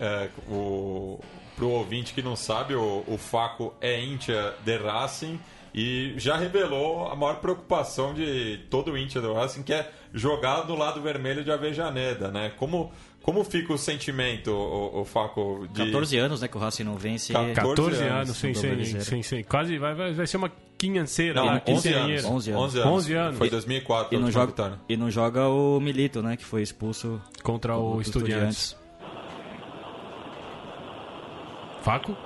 É, o, pro ouvinte que não sabe, o, o Faco é íntia de Racing e já revelou a maior preocupação de todo íntia do Racing, que é jogar do lado vermelho de Avejaneda, né? Como como fica o sentimento, o, o Faco? De... 14 anos, né, que o Racing não vence. 14, 14 anos, sim, sim, sim, sim. Quase vai, vai, vai ser uma quinhanceira. Não, lá, 11, anos, 11 anos. 11 anos. 11 anos. Foi 2004. E, não joga, e não joga o Milito, né, que foi expulso contra o Estudiantes. Faco?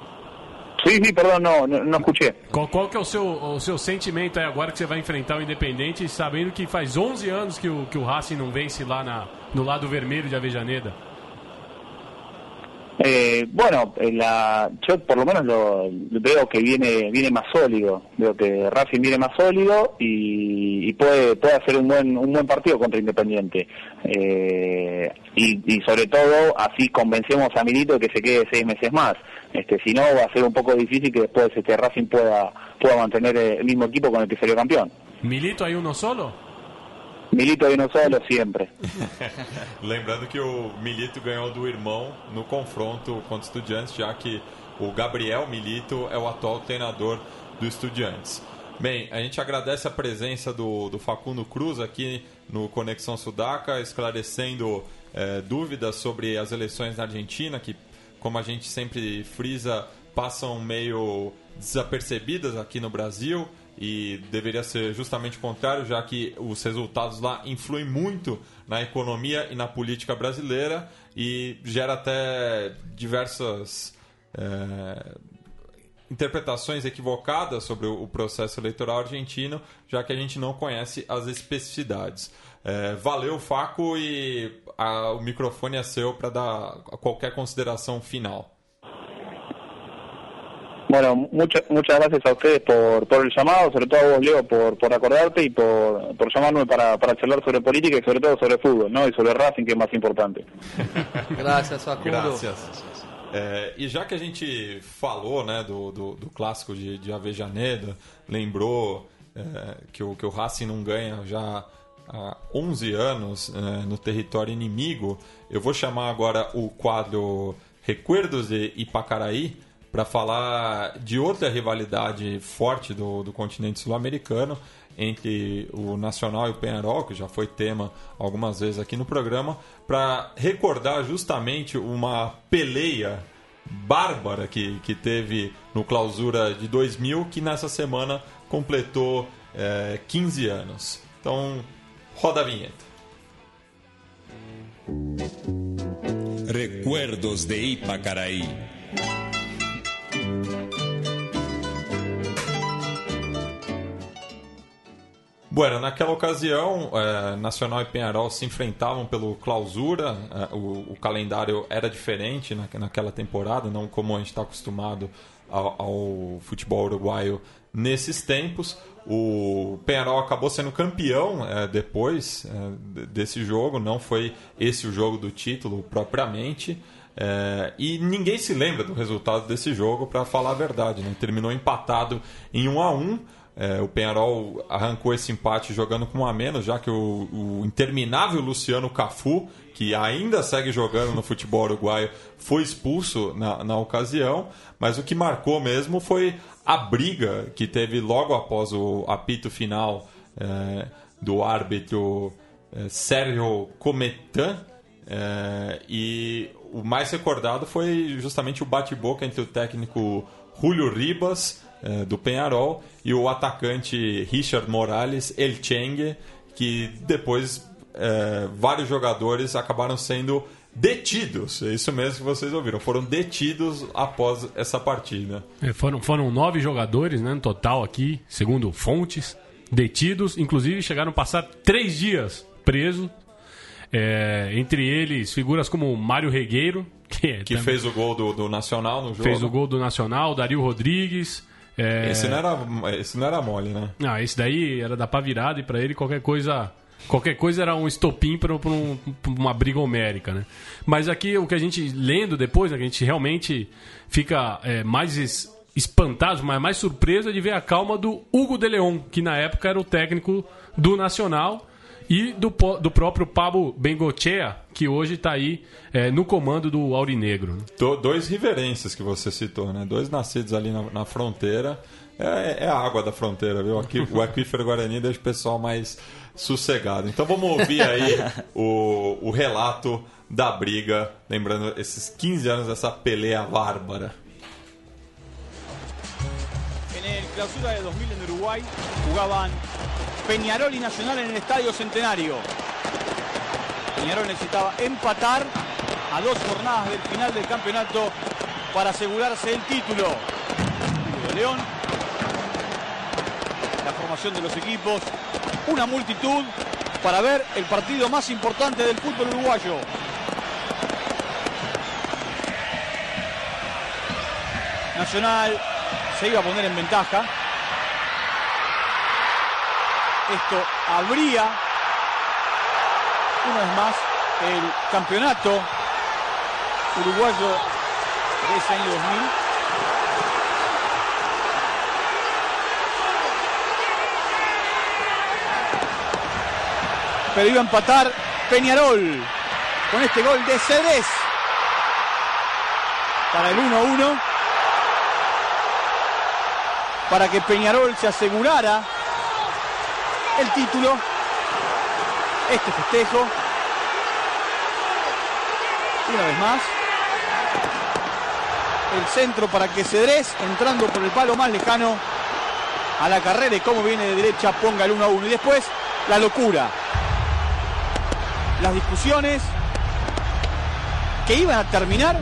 Sim, sim, perdão, não, não, não escutei. Qual, qual que é o seu, o seu sentimento aí agora que você vai enfrentar o Independente, sabendo que faz 11 anos que o, que o Racing não vence lá na, no lado vermelho de Avejaneda? Eh, bueno, la, yo por lo menos lo, veo que viene viene más sólido, veo que Racing viene más sólido y, y puede puede hacer un buen un buen partido contra Independiente eh, y, y, sobre todo así convencemos a Milito que se quede seis meses más. Este, si no va a ser un poco difícil que después este Racing pueda pueda mantener el mismo equipo con el que salió campeón. Milito hay uno solo. Milito solo sempre. [LAUGHS] Lembrando que o Milito ganhou do irmão no confronto contra o Estudiantes, já que o Gabriel Milito é o atual treinador do Estudiantes. Bem, a gente agradece a presença do, do Facundo Cruz aqui no Conexão Sudaca, esclarecendo é, dúvidas sobre as eleições na Argentina, que, como a gente sempre frisa, passam meio desapercebidas aqui no Brasil e deveria ser justamente o contrário, já que os resultados lá influem muito na economia e na política brasileira e gera até diversas é, interpretações equivocadas sobre o processo eleitoral argentino, já que a gente não conhece as especificidades. É, valeu, Faco, e a, o microfone é seu para dar qualquer consideração final. Bueno, muchas muchas gracias a ustedes por, por el llamado, sobre todo a vos, Leo, por, por acordarte y por, por llamarme para, para charlar sobre política y sobre todo sobre fútbol, ¿no? Y sobre Racing, que é mais importante. [LAUGHS] graças, Facundo. Graças. É, e já que a gente falou né, do, do, do clássico de, de Avejaneda, lembrou é, que, o, que o Racing não ganha já há 11 anos é, no território inimigo, eu vou chamar agora o quadro Recuerdos de Ipacaraí, para falar de outra rivalidade forte do, do continente sul-americano entre o Nacional e o Penharol, que já foi tema algumas vezes aqui no programa, para recordar justamente uma peleia bárbara que, que teve no Clausura de 2000, que nessa semana completou é, 15 anos. Então, roda a vinheta. Recuerdos de Ipacaraí. Bueno, naquela ocasião, é, Nacional e Penharol se enfrentavam pelo clausura, é, o, o, calendário era diferente na, naquela temporada, não como a gente está acostumado ao, ao, futebol uruguaio nesses tempos. O Penharol acabou sendo campeão é, depois desse jogo, não foi esse o jogo do título propriamente. É, e ninguém se lembra do resultado desse jogo, para falar a verdade. Né? Terminou empatado em 1 a 1 é, o Penharol arrancou esse empate jogando com um a menos, já que o, o, interminável Luciano Cafu, que ainda segue jogando no futebol uruguaio, foi expulso na, na ocasião. Mas o que marcou mesmo foi a briga que teve logo após o apito final é, do árbitro é, Sérgio Cometan É, e o mais recordado foi justamente o bate-boca entre o técnico Julio Ribas, do Penharol, e o atacante Richard Morales, El Chengue, que depois é, vários jogadores acabaram sendo detidos. É isso mesmo que vocês ouviram. Foram detidos após essa partida. É, foram, foram nove jogadores, né, no total aqui, segundo fontes, detidos. Inclusive chegaram a passar três dias presos. É, entre eles, figuras como Mário Regueiro, que, é Que também- fez o gol do, do Nacional no jogo. fez o gol do Nacional, Dario Rodrigues. É, Esse não, era, esse não era mole, né? Ah, esse daí era da pá virada e pra ele qualquer coisa. Qualquer coisa era um estopim pra um- uma briga homérica, né? Mas aqui o que a gente, lendo depois, né, que a gente realmente fica é, mais es- espantado, mas mais surpreso é de ver a calma do Hugo de Leon, que na época era o técnico do Nacional, e do, do próprio Pablo Bengochea, que hoje tá aí é, no comando do Aurinegro. Do- dois riverenses que você citou, né? Dois nascidos ali na, na fronteira. É, é a água da fronteira, viu? Aqui, o aquífero Guarani deixa o pessoal mais sossegado. Então vamos ouvir aí o, o relato da briga, lembrando esses 15 anos dessa peleia bárbara. En el clausura de 2000 en Uruguay jugaban Peñarol y Nacional en el Estadio Centenario. Peñarol necesitaba empatar a dos jornadas del final del campeonato para asegurarse el título. De León, la formación de los equipos, una multitud para ver el partido más importante del fútbol uruguayo. Nacional se iba a poner en ventaja. Esto abría una vez más el campeonato uruguayo de ese año 2000. Pero iba a empatar Peñarol con este gol de Cedés para el 1-1 para que Peñarol se asegurara el título. Este festejo. Una vez más. El centro para que Cedrés, entrando por el palo más lejano a la carrera y como viene de derecha, ponga el 1 a 1. Y después la locura. Las discusiones que iban a terminar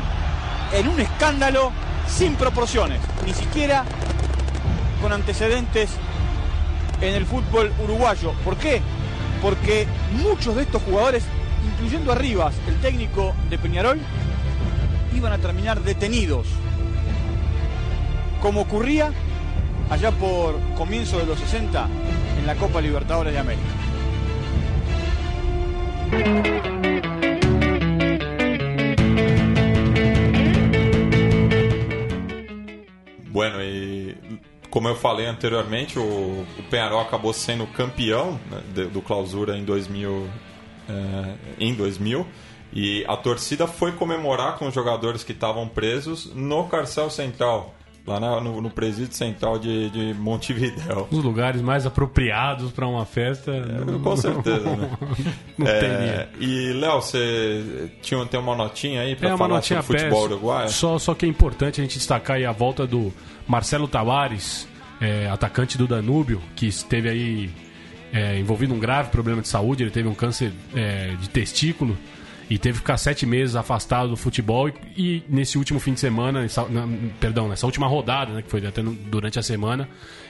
en un escándalo sin proporciones. Ni siquiera con antecedentes en el fútbol uruguayo. ¿Por qué? Porque muchos de estos jugadores, incluyendo a Rivas, el técnico de Peñarol, iban a terminar detenidos. Como ocurría allá por comienzo de los 60 en la Copa Libertadores de América. Bueno, e como eu falei anteriormente, o, o Penharol acabou sendo campeão né, de- do Clausura em 2000, é, em 2000 e a torcida foi comemorar com os jogadores que estavam presos no Carcel Central, lá na- no, no presídio central de, de Montevidéu. Os lugares mais apropriados pra uma festa. não- Com certeza, né? [LAUGHS] Não É, e, Léo, você tinha, tem uma notinha aí É para uma falar sobre futebol péssima. uruguaio? Só, só que é importante a gente destacar aí a volta do Marcelo Tavares, é, atacante do Danúbio, que esteve aí é, envolvido num grave problema de saúde. Ele teve um câncer é, de testículo e teve que ficar sete meses afastado do futebol. E, e nesse último fim de semana, nessa- na- perdão, nessa última rodada, né, que foi até no- durante a semana,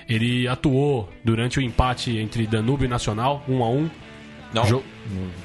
ele atuou durante o empate entre Danúbio e Nacional, um a um. Não, Jo-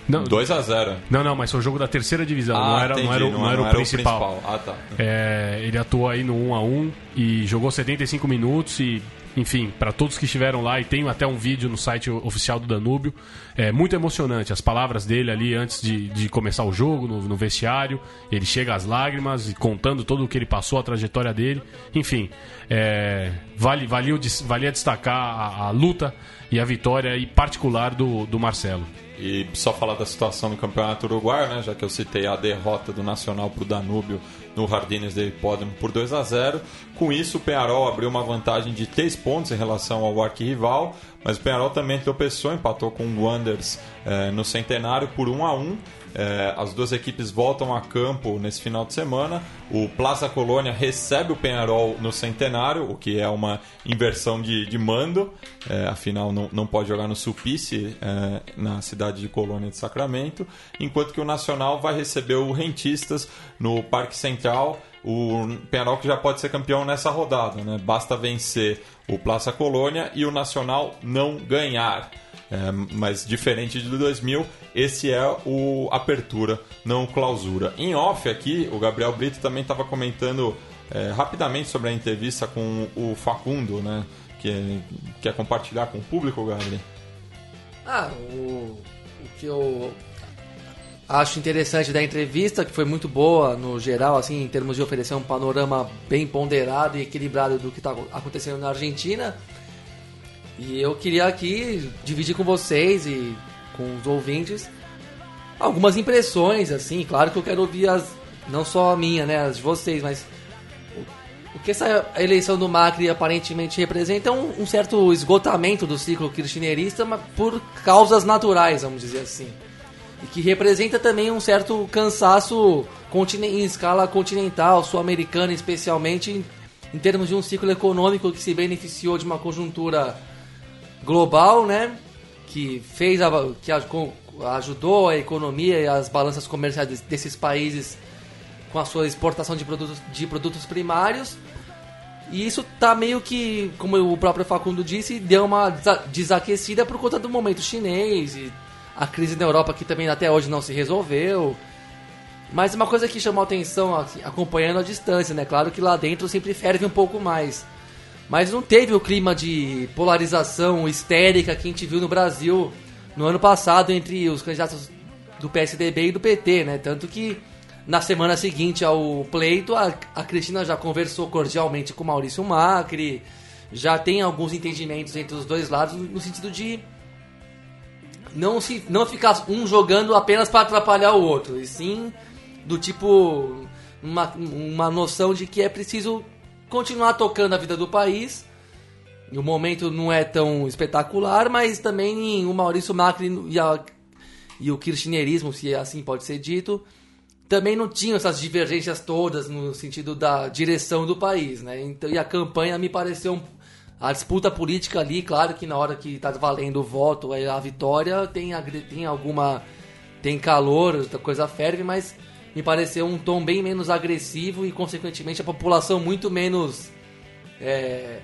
Não, 2 a 0 não, não, mas foi o jogo da terceira divisão, não, era, não, era, o- não era o principal. Ah, tá. É, ele atuou aí no 1 a 1 e jogou 75 minutos e, enfim, para todos que estiveram lá e tem até um vídeo no site oficial do Danúbio, é muito emocionante as palavras dele ali antes de, de começar o jogo no, no vestiário, ele chega às lágrimas e contando todo o que ele passou, a trajetória dele, enfim, é, vale, valia, valia destacar a, a luta e a vitória e particular do, do Marcelo. E só falar da situação no Campeonato Uruguaio, né, já que eu citei a derrota do Nacional para o Danúbio no Jardines de Hipódromo por 2 a 0 Com isso, o Penharol abriu uma vantagem de 3 pontos em relação ao arquirrival, mas o Penharol também tropeçou, empatou com o Wanderers eh, no Centenário por 1 a 1 É, as duas equipes voltam a campo nesse final de semana. O Plaza Colônia recebe o Penharol no Centenário, o que é uma inversão de, de mando. É, afinal, não, não pode jogar no Sulpice, é, na cidade de Colônia de Sacramento. Enquanto que o Nacional vai receber o Rentistas no Parque Central. O Penharol que já pode ser campeão nessa rodada, né? Basta vencer o Plaza Colônia e o Nacional não ganhar. É, mas diferente de 2000, esse é o apertura, não clausura. Em off aqui, o Gabriel Brito também estava comentando é, rapidamente sobre a entrevista com o Facundo, né? Que quer compartilhar com o público, Gabriel? Ah, o, o que eu acho interessante da entrevista, que foi muito boa no geral, assim, em termos de oferecer um panorama bem ponderado e equilibrado do que está acontecendo na Argentina. E eu queria aqui dividir com vocês e com os ouvintes algumas impressões, assim. Claro que eu quero ouvir as, não só a minha, né, as de vocês, mas o, o que essa eleição do Macri aparentemente representa é um, um certo esgotamento do ciclo kirchnerista, mas por causas naturais, vamos dizer assim. E que representa também um certo cansaço em escala continental, sul-americana especialmente, em, em termos de um ciclo econômico que se beneficiou de uma conjuntura global, né? Que fez a, que ajudou a economia e as balanças comerciais desses países com a sua exportação de produtos, de produtos primários. E isso tá meio que, como o próprio Facundo disse, deu uma desaquecida por conta do momento chinês e a crise na Europa que também até hoje não se resolveu. Mas uma coisa que chamou atenção acompanhando a distância, né? Claro que lá dentro sempre ferve um pouco mais. Mas não teve o clima de polarização histérica que a gente viu no Brasil no ano passado entre os candidatos do PSDB e do PT, né? Tanto que na semana seguinte ao pleito, a, a Cristina já conversou cordialmente com Maurício Macri, já tem alguns entendimentos entre os dois lados no sentido de não se não ficar um jogando apenas para atrapalhar o outro, e sim do tipo uma, uma noção de que é preciso continuar tocando a vida do país. O momento não é tão espetacular, mas também o Maurício Macri e, a, e o kirchnerismo, se assim pode ser dito, também não tinham essas divergências todas no sentido da direção do país, né? Então, e a campanha me pareceu um, a disputa política ali, claro que na hora que está valendo o voto, a vitória tem, tem alguma tem calor, coisa ferve, mas me pareceu um tom bem menos agressivo e, consequentemente, a população muito menos é,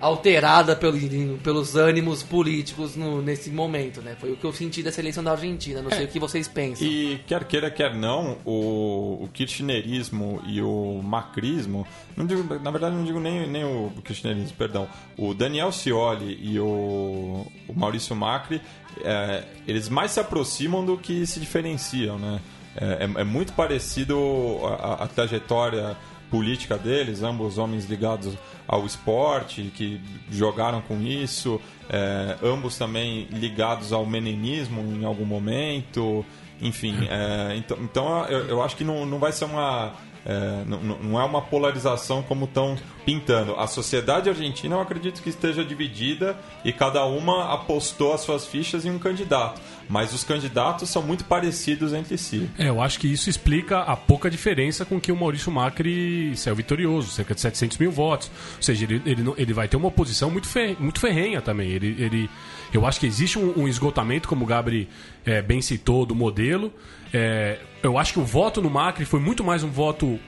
alterada pelo, pelos ânimos políticos no, nesse momento, né? Foi o que eu senti dessa eleição da Argentina. Não é, sei o que vocês pensam. E quer queira, quer não, o, o kirchnerismo e o macrismo, não digo, na verdade não digo nem, nem o kirchnerismo, perdão, o Daniel Scioli e o, o Maurício Macri, é, eles mais se aproximam do que se diferenciam, né? É, é, é muito parecido a, a, trajetória política deles, ambos homens ligados ao esporte, que jogaram com isso, é, ambos também ligados ao menemismo em algum momento, enfim. [LAUGHS] É, então, então eu, eu, acho que não, não vai ser uma é, não, não, é uma polarização como estão pintando. A sociedade argentina, eu acredito que esteja dividida e cada uma apostou as suas fichas em um candidato. Mas os candidatos são muito parecidos entre si. É, eu acho que isso explica a pouca diferença com que o Maurício Macri saiu vitorioso, cerca de 700 mil votos. Ou seja, ele, ele, ele vai ter uma oposição muito, fer, muito ferrenha também. Ele, ele, eu acho que existe um, um esgotamento, como o Gabri é, bem citou, do modelo. É, eu acho que o voto no Macri foi muito mais um voto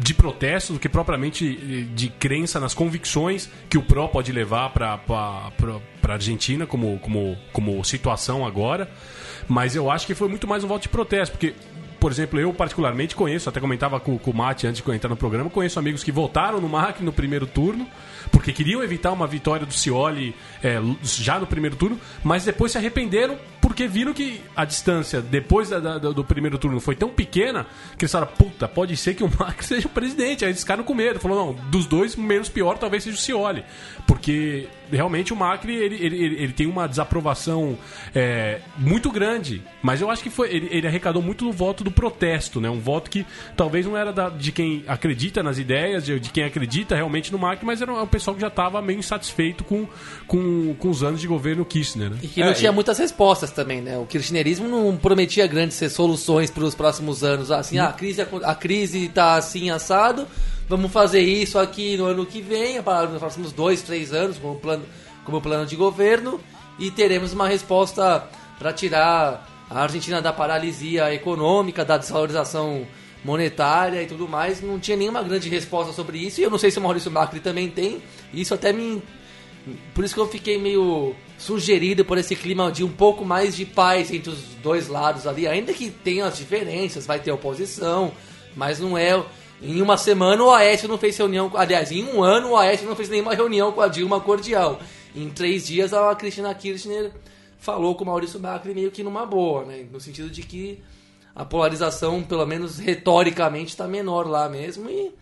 de protesto do que propriamente eh, de crença nas convicções que o PRO pode levar para a Argentina como, como, como situação agora. Mas eu acho que foi muito mais um voto de protesto, porque por exemplo, eu particularmente conheço, até comentava com, com o Mate antes de entrar no programa, conheço amigos que votaram no Macri no primeiro turno, porque queriam evitar uma vitória do Cioli é, já no primeiro turno, mas depois se arrependeram porque viram que a distância depois da, da, do primeiro turno foi tão pequena que eles falaram, puta, pode ser que o [LAUGHS] Macri seja o presidente. Aí eles ficaram com medo. Falou, não, dos dois, menos pior talvez seja o Cioli. Porque realmente o Macri ele, ele, ele tem uma desaprovação é, muito grande. Mas eu acho que foi ele, ele, arrecadou muito no voto do protesto, né? Um voto que talvez não era da, de quem acredita nas ideias, de, de, quem acredita realmente no Macri, mas era um, um pessoal que já estava meio insatisfeito com, com, com os anos de governo Kirchner. Né? E que não é, tinha e... muitas respostas também, né? O kirchnerismo não prometia grandes soluções para os próximos anos. Assim, ah, a crise a crise está assim assado, vamos fazer isso aqui no ano que vem, para nos próximos dois, três anos, como plano, como plano de governo, e teremos uma resposta para tirar a Argentina da paralisia econômica, da desvalorização monetária e tudo mais. Não tinha nenhuma grande resposta sobre isso, e eu não sei se o Maurício Macri também tem. Isso até me. Por isso que eu fiquei meio sugerido por esse clima de um pouco mais de paz entre os dois lados ali, ainda que tenha as diferenças, vai ter oposição, mas não é. Em uma semana o Aécio não fez reunião. Aliás, em um ano o Aécio não fez nenhuma reunião com a Dilma cordial. Em três dias a Cristina Kirchner falou com o Maurício Macri meio que numa boa, né? No sentido de que a polarização, pelo menos retoricamente, está menor lá mesmo e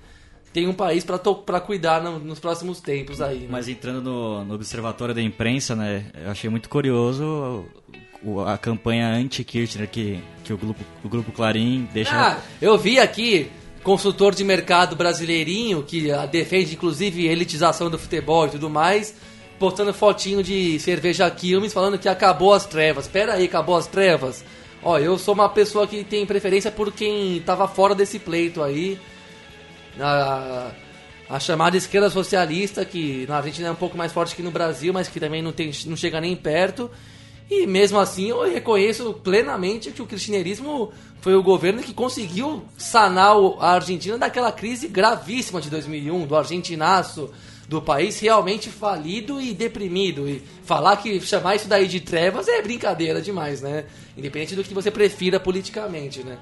tem um país para cuidar no, nos próximos tempos aí. Né? Mas entrando no, no, Observatório da Imprensa, né, eu achei muito curioso o, a campanha anti-Kirchner que, que o, grupo, o Grupo Clarim deixa... Ah, eu vi aqui consultor de mercado brasileirinho que defende inclusive elitização do futebol e tudo mais, postando fotinho de cerveja Quilmes falando que acabou as trevas. Espera aí, acabou as trevas? Ó, eu sou uma pessoa que tem preferência por quem tava fora desse pleito aí. A, a chamada esquerda socialista, que na Argentina é um pouco mais forte que no Brasil, mas que também não, tem, não chega nem perto. E mesmo assim eu reconheço plenamente que o kirchnerismo foi o governo que conseguiu sanar a Argentina daquela crise gravíssima de 2001, do argentinaço, do país realmente falido e deprimido. E falar que chamar isso daí de trevas é brincadeira demais, né? Independente do que você prefira politicamente, né?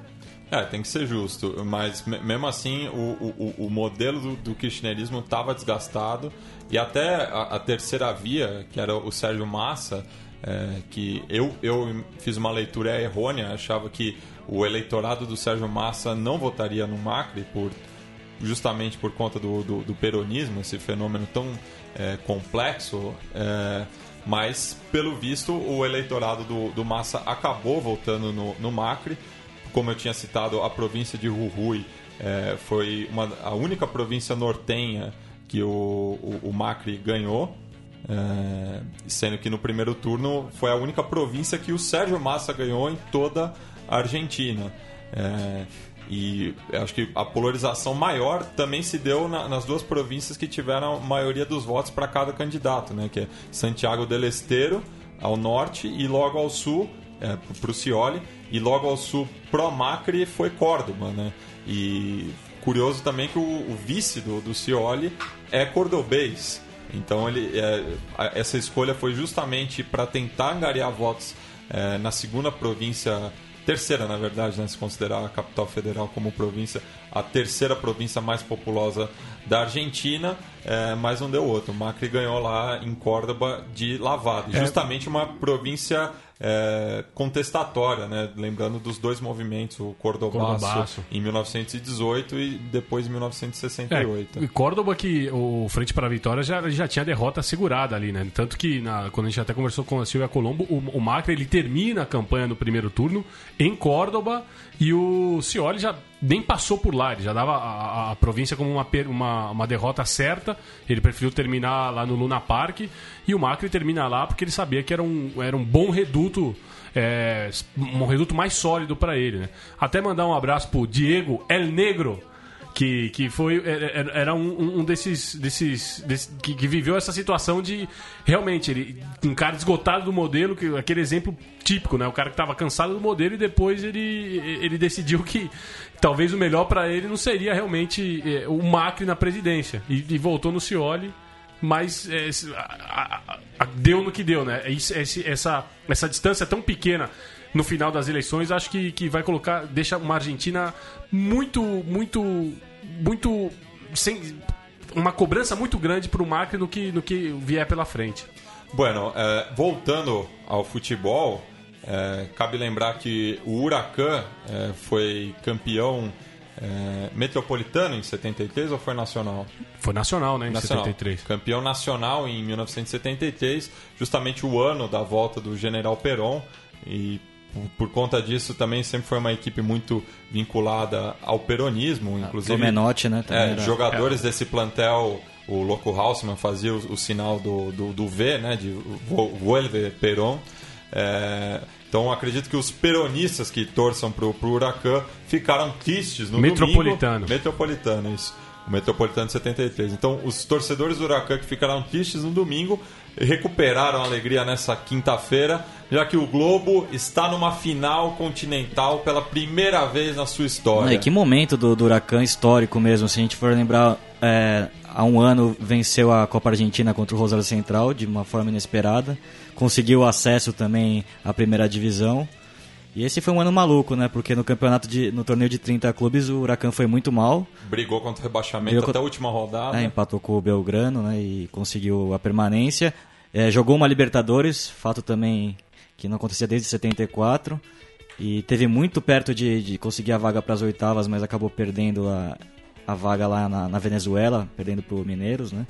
É, tem que ser justo, mas mesmo assim o, o, o modelo do, do kirchnerismo estava desgastado e até a, a, terceira via, que era o Sérgio Massa, é, que eu, eu fiz uma leitura errônea, achava que o eleitorado do Sérgio Massa não votaria no Macri por justamente por conta do, do, do peronismo, esse fenômeno tão é, complexo, é, mas pelo visto o eleitorado do, do Massa acabou voltando no, no Macri. Como eu tinha citado, a província de Jujuy é, foi uma, a única província nortenha que o, o, o Macri ganhou. É, sendo que no primeiro turno foi a única província que o Sérgio Massa ganhou em toda a Argentina. É, e acho que a polarização maior também se deu na, nas duas províncias que tiveram a maioria dos votos para cada candidato, né? que é Santiago del Estero, ao norte, e logo ao sul, é, para o Cioli, e logo ao sul, pró-Macri, foi Córdoba. Né? E curioso também que o, o vice do, do Cioli é cordobês. Então ele, é, essa escolha foi justamente para tentar angariar votos é, na segunda província terceira, na verdade, né, se considerar a capital federal como província, a terceira província mais populosa da Argentina, é, mas não deu outro. O Macri ganhou lá em Córdoba de lavada, é. justamente uma província é, contestatória, né? lembrando dos dois movimentos, o Cordobaço, Cordobaço. em 1918 e depois em 1968. É, e Córdoba que o Frente para a Vitória já, já tinha derrota assegurada ali, né? Tanto que na, quando a gente até conversou com a Silvia Colombo, o, o Macri ele termina a campanha no primeiro turno em Córdoba e o Cioli já nem passou por lá, ele já dava a, a, a província como uma, uma, uma, derrota certa. Ele preferiu terminar lá no Luna Park e o Macri termina lá porque ele sabia que era um, era um bom reduto. É, um reduto mais sólido para ele, né? Até mandar um abraço pro Diego El Negro, que, que foi era, era um, um, desses, desses, desses que, que, viveu essa situação de realmente ele um cara esgotado do modelo que aquele exemplo típico né o cara que estava cansado do modelo e depois ele ele decidiu que talvez o melhor para ele não seria realmente é, o Macri na presidência e, e voltou no Cioli mas é, a, a, a, deu no que deu né esse, essa essa distância tão pequena no final das eleições, acho que, que vai colocar, deixa uma Argentina muito, muito, muito sem uma cobrança muito grande para o Macri no que, no que vier pela frente. Bueno, é, voltando ao futebol, é, cabe lembrar que o Huracan é, foi campeão é, metropolitano em 73 ou foi nacional? Foi nacional, né? Em nacional. 73. Campeão nacional em 1973, justamente o ano da volta do General Perón. E por conta disso também sempre foi uma equipe muito vinculada ao peronismo, ah, inclusive. Menotti, né? É, jogadores desse plantel, o Loco Hausmann fazia o, o sinal do, do, do, V, né? De Vuelve Perón. É, Então acredito que os peronistas que torçam pro, pro Huracan ficaram tristes no Metropolitano. domingo. Metropolitano, isso. O Metropolitano de 73. Então os torcedores do Huracan que ficaram tristes no domingo recuperaram a alegria nessa quinta-feira, já que o Globo está numa final continental pela primeira vez na sua história. É, que momento do, do Huracan histórico mesmo. Se a gente for lembrar, é, há um ano venceu a Copa Argentina contra o Rosário Central de uma forma inesperada. Conseguiu acesso também à primeira divisão. E esse foi um ano maluco, né? Porque no campeonato de, no torneio de 30 clubes o Huracan foi muito mal. Brigou contra o rebaixamento Brigou até a última rodada. É, empatou com o Belgrano, né? E conseguiu a permanência. É, jogou uma Libertadores, fato também que não acontecia desde 74. E teve muito perto de, de conseguir a vaga para as oitavas, mas acabou perdendo a, a vaga lá na, na Venezuela, perdendo para o Mineiros, né?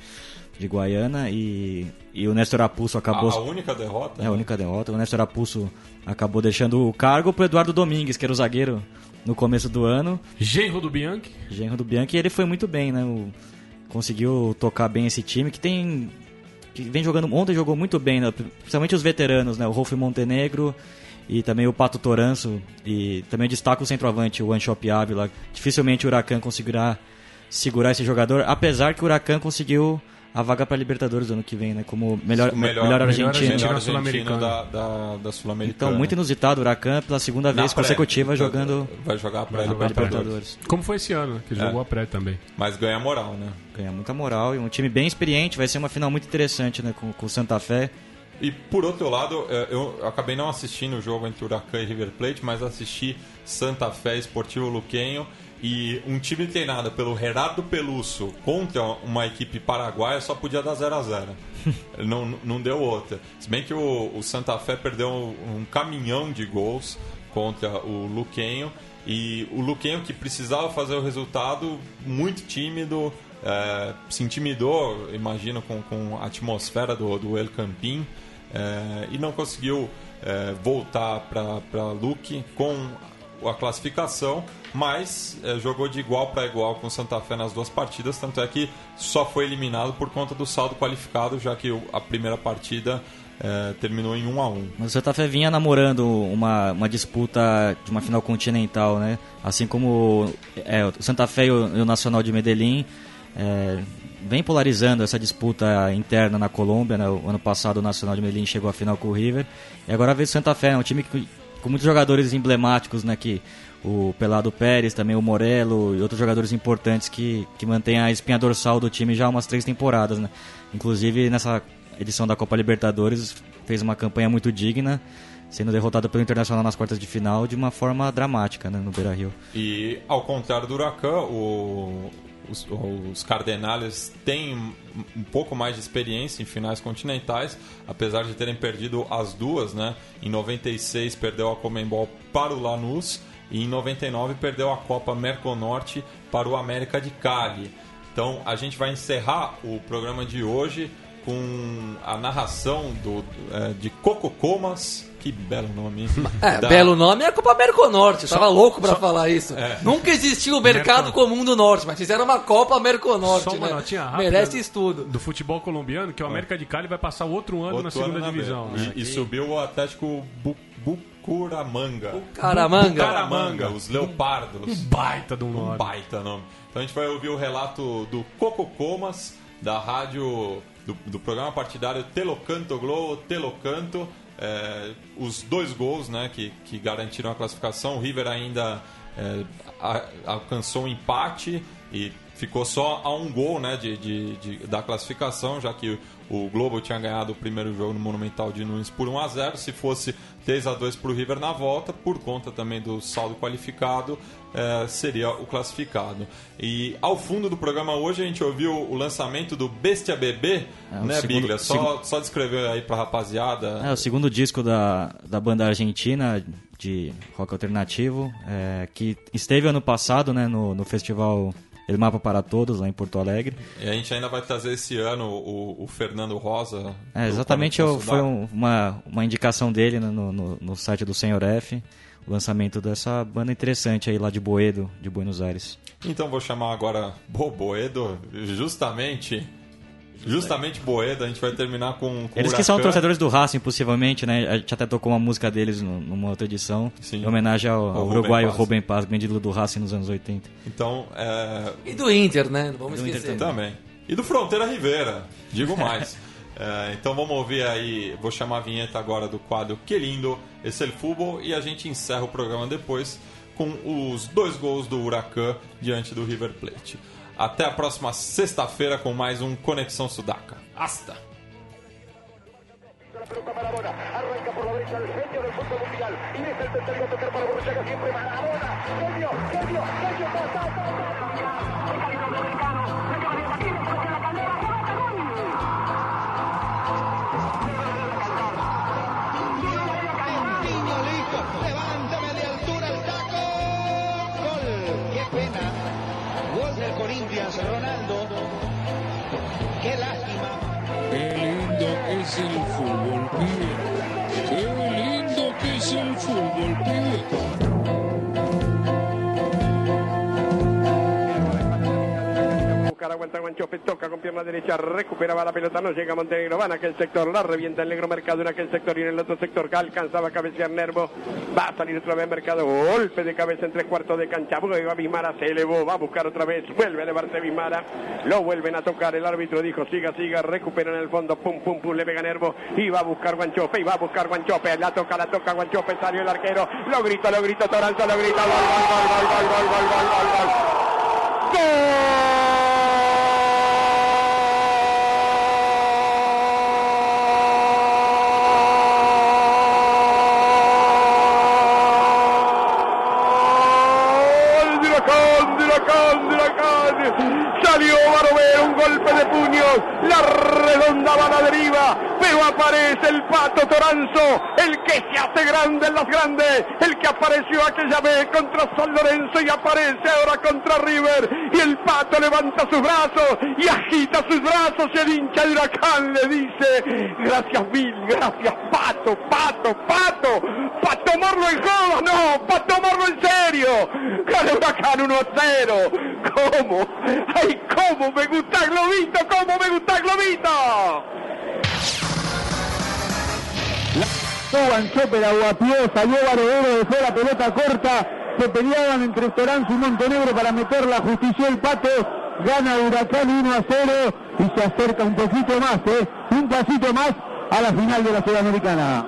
De Guaiana. E, e o Néstor Apulso a, acabou. a única derrota. É a única derrota. O Néstor Apulso acabou deixando o cargo pro Eduardo Domingues, que era o zagueiro no começo do ano. Genro do Bianchi. Genro do Bianchi, e ele foi muito bem, né? O- conseguiu tocar bem esse time que tem que vem jogando, ontem jogou muito bem, né? principalmente os veteranos, né? O Rolf Montenegro e também o Pato Toranço e também destaca o centroavante, o Anshop Ávila. Dificilmente o Huracan conseguirá segurar esse jogador, apesar que o Huracan conseguiu a vaga para Libertadores do ano que vem, né? Como melhor, O melhor, melhor, argentino. melhor argentino Sul-Americano. da, da, da Sul-Americana. Então, muito inusitado o Huracan pela segunda Na vez pré. consecutiva jogando Vai jogar jogar pra Libertadores. Como foi esse ano, que É. jogou a pré também. Mas ganha moral, né? Ganha muita moral e um time bem experiente, vai ser uma final muito interessante, né? Com, com o Santa Fé. E por outro lado, eh, eu acabei não assistindo o jogo entre Huracan e River Plate, mas assisti Santa Fé Esportivo Luquenho e um time treinado pelo Gerardo Peluso contra uma equipe paraguaia só podia dar 0 a 0 [LAUGHS] não, não deu outra. Se bem que o, o Santa Fé perdeu um, um caminhão de gols contra o Luquenho e o Luquenho que precisava fazer o resultado muito tímido, eh, se intimidou, imagino, com, com a atmosfera do, do El Campín eh, e não conseguiu eh, voltar para Luque com a classificação, mas eh, jogou de igual para igual com o Santa Fé nas duas partidas, tanto é que só foi eliminado por conta do saldo qualificado, já que a primeira partida eh, terminou em 1 a 1 Mas o Santa Fé vinha namorando uma, uma disputa de uma final continental, né? Assim como é, o Santa Fé e o, e o Nacional de Medellín é, vem polarizando essa disputa interna na Colômbia. Né? O ano passado o Nacional de Medellín chegou à final com o River. E agora vem o Santa Fé, é um time que, com muitos jogadores emblemáticos, né? Que o Pelado Pérez, também o Morelo e outros jogadores importantes que, que mantêm a espinha dorsal do time já há umas três temporadas, né? Inclusive nessa edição da Copa Libertadores fez uma campanha muito digna, sendo derrotado pelo Internacional nas quartas de final de uma forma dramática, né, no Beira-Rio. E ao contrário do Huracan, o- os, os Cardenales têm um pouco mais de experiência em finais continentais, apesar de terem perdido as duas, né? Em 96 perdeu a Comembol para o Lanús e em 99 perdeu a Copa Merconorte para o América de Cali. Então a gente vai encerrar o programa de hoje com a narração do, é, de Coco Comas, que belo nome. hein? É, Da- belo nome é a Copa Merconorte. Eu tava louco pra só- falar isso. É. Nunca existiu o mercado comum do Norte, mas fizeram uma Copa Merconorte, Só uma né? notinha rápida. Merece estudo. Do futebol colombiano, que o América de Cali vai passar outro ano na Outro segunda ano na divisão. Né? E, e subiu o Atlético Bu Bucuramanga. Caramanga. Bucaramanga, os Leopardos. Baita de um Um nome. baita nome. Então a gente vai ouvir o relato do Coco Comas, da rádio, do, do programa partidário Telocanto Globo, Telocanto. É, os dois gols né, que, que garantiram a classificação. O River ainda é, a- alcançou um empate e ficou só a um gol né, de, de- de- da classificação, já que o Globo tinha ganhado o primeiro jogo no Monumental de Nunes por 1 a 0 Se fosse 3 a 2 para o River na volta, por conta também do saldo qualificado, eh, seria o classificado. E ao fundo do programa hoje a gente ouviu o lançamento do Bestia Bebê, É, né, segundo- Biglia? Só, só descrever aí pra rapaziada. É o segundo disco da, da banda argentina de rock alternativo, é, que esteve ano passado né, no, no festival El Mapa para Todos, lá em Porto Alegre. E a gente ainda vai trazer esse ano o, o Fernando Rosa. É, exatamente, eu, foi um- uma, uma indicação dele né, no, no, no site do Senhor F, o lançamento dessa banda interessante aí lá de Boedo, de Buenos Aires. Então vou chamar agora Boboedo, justamente Justamente Boeda, a gente vai terminar com, com Eles que são torcedores do Racing, possivelmente, né? A gente até tocou uma música deles numa outra edição, Sim. em homenagem ao, Ao ao Rubem uruguaio Paz. Rubem Paz, ídolo do Racing nos anos 80. Então, é, E do Inter, né? Não vamos Do Inter esquecer. Também. E do Fronteira Rivera, digo mais. [LAUGHS] É, então vamos ouvir aí, vou chamar a vinheta agora do quadro Que Lindo, esse é o Futebol, e a gente encerra o programa depois com os dois gols do Huracan diante do River Plate. Até a próxima sexta-feira com mais um Conexão Sudaca. Hasta! arranca por la derecha el genio del fútbol mundial, y deja el tocar para Borruchaga, siempre Maradona, genio, genio, genio, es el fútbol, pibe. Qué lindo que es el fútbol, pibe. Guanchope, toca con pierna derecha, recuperaba la pelota, no llega Montenegro, van a aquel sector, la revienta el negro mercado en aquel sector y en el otro sector alcanzaba a cabecear Nervo, va a salir otra vez mercado, golpe de cabeza en tres cuartos de cancha, vuelve a Bismara, se elevó, va a buscar otra vez, vuelve a elevarse Bismara, lo vuelven a tocar, el árbitro dijo siga, siga, recupera en el fondo, pum, pum, pum, le pega Nervo, y va a buscar Guanchope, y va a buscar Guanchope, la toca, la toca Guanchope, salió el arquero, lo grita, lo grita, Toranzo, lo grita, gol, gol, gol, gol, gol, gol, gol, gol, gol, gol. ¡Gol de Huracán, de Huracán, de Huracán! Salió Barovero, un golpe de puños, la redonda va la deriva, pero aparece el Pato Toranzo, el que se hace grande en las grandes, el que apareció aquella vez contra San Lorenzo y aparece ahora contra River, y el Pato levanta sus brazos y agita sus brazos y el hincha de Huracán le dice, gracias mil, gracias Pato, Pato, Pato, para tomarlo en joda, no, para tomarlo en serio. Gana Huracán 1 a 0. ¿Cómo? ¡Ay, cómo me gusta Globito! ¡Cómo me gusta Globito! Guanchope la guapió, salió Barovero, dejó la pelota corta, se peleaban entre Toranzo y Montenegro para meterla, justició el pato, gana Huracán 1 a 0 y se acerca un poquito más, ¿eh? un pasito más a la final de la Sudamericana.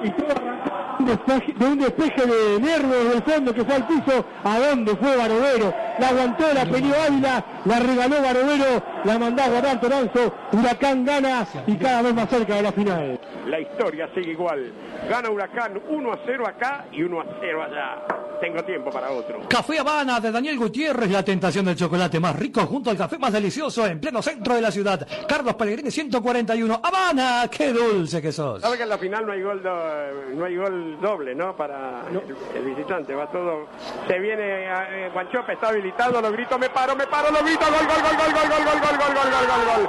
De un despeje de nervios del fondo que fue al piso, ¿a dónde fue Barovero? La aguantó, la peleó Ávila, la regaló Barovero, la mandó a guardar Toranzo, Huracán gana y cada vez más cerca de la final. La historia sigue igual. Gana Huracán 1 a 0 acá y 1 a 0 allá. Tengo tiempo para otro. Café Habana de Daniel Gutiérrez, la tentación del chocolate más rico junto al café más delicioso en pleno centro de la ciudad. Carlos Pellegrini 141. Habana, qué dulce que sos. Sabe que en la final no hay gol, do- no hay gol doble, ¿no? Para el, el visitante. Va todo. Se viene eh, Guanchope, está habilitado. Lo grito, me paro, me paro, lo grito. Gol, gol, gol, gol, gol, gol, gol, gol, gol, gol, gol, gol,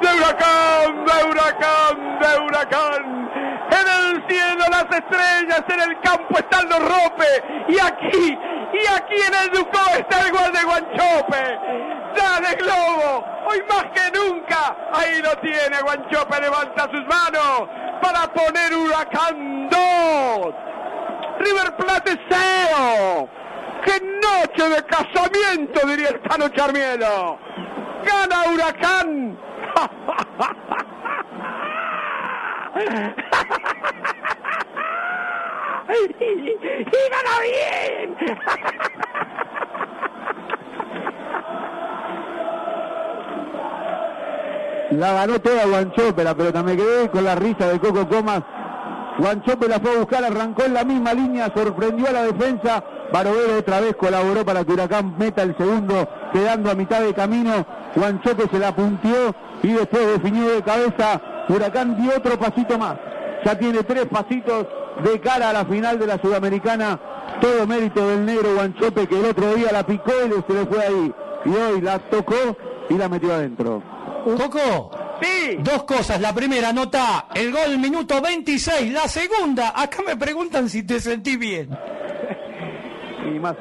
de huracán, de huracán, de huracán. En el cielo las estrellas, en el campo están los ropes. Y aquí, y aquí en el Ducó está el gol de Guanchope. Dale Globo, hoy más que nunca. Ahí lo tiene Guanchope, levanta sus manos para poner huracán 2. River Plate 0. ¡Qué noche de casamiento! Diría el Tano Charmielo. Gana Huracán. y, [LAUGHS] [LAUGHS] y gana bien. La ganó toda Guanchope la pelota, me quedé con la risa de Coco Comas. Guanchope la fue a buscar, arrancó en la misma línea, sorprendió a la defensa. Barovero otra vez colaboró para que Huracán meta el segundo, quedando a mitad de camino. Guanchope se la puntió y después definió de cabeza. Huracán dio otro pasito más. Ya tiene tres pasitos de cara a la final de la Sudamericana. Todo mérito del negro Guanchope que el otro día la picó y se le fue ahí. Y hoy la tocó y la metió adentro. Coco. Sí. Dos cosas. La primera, nota el gol minuto 26. La segunda, acá me preguntan si te sentí bien. [LAUGHS] Y más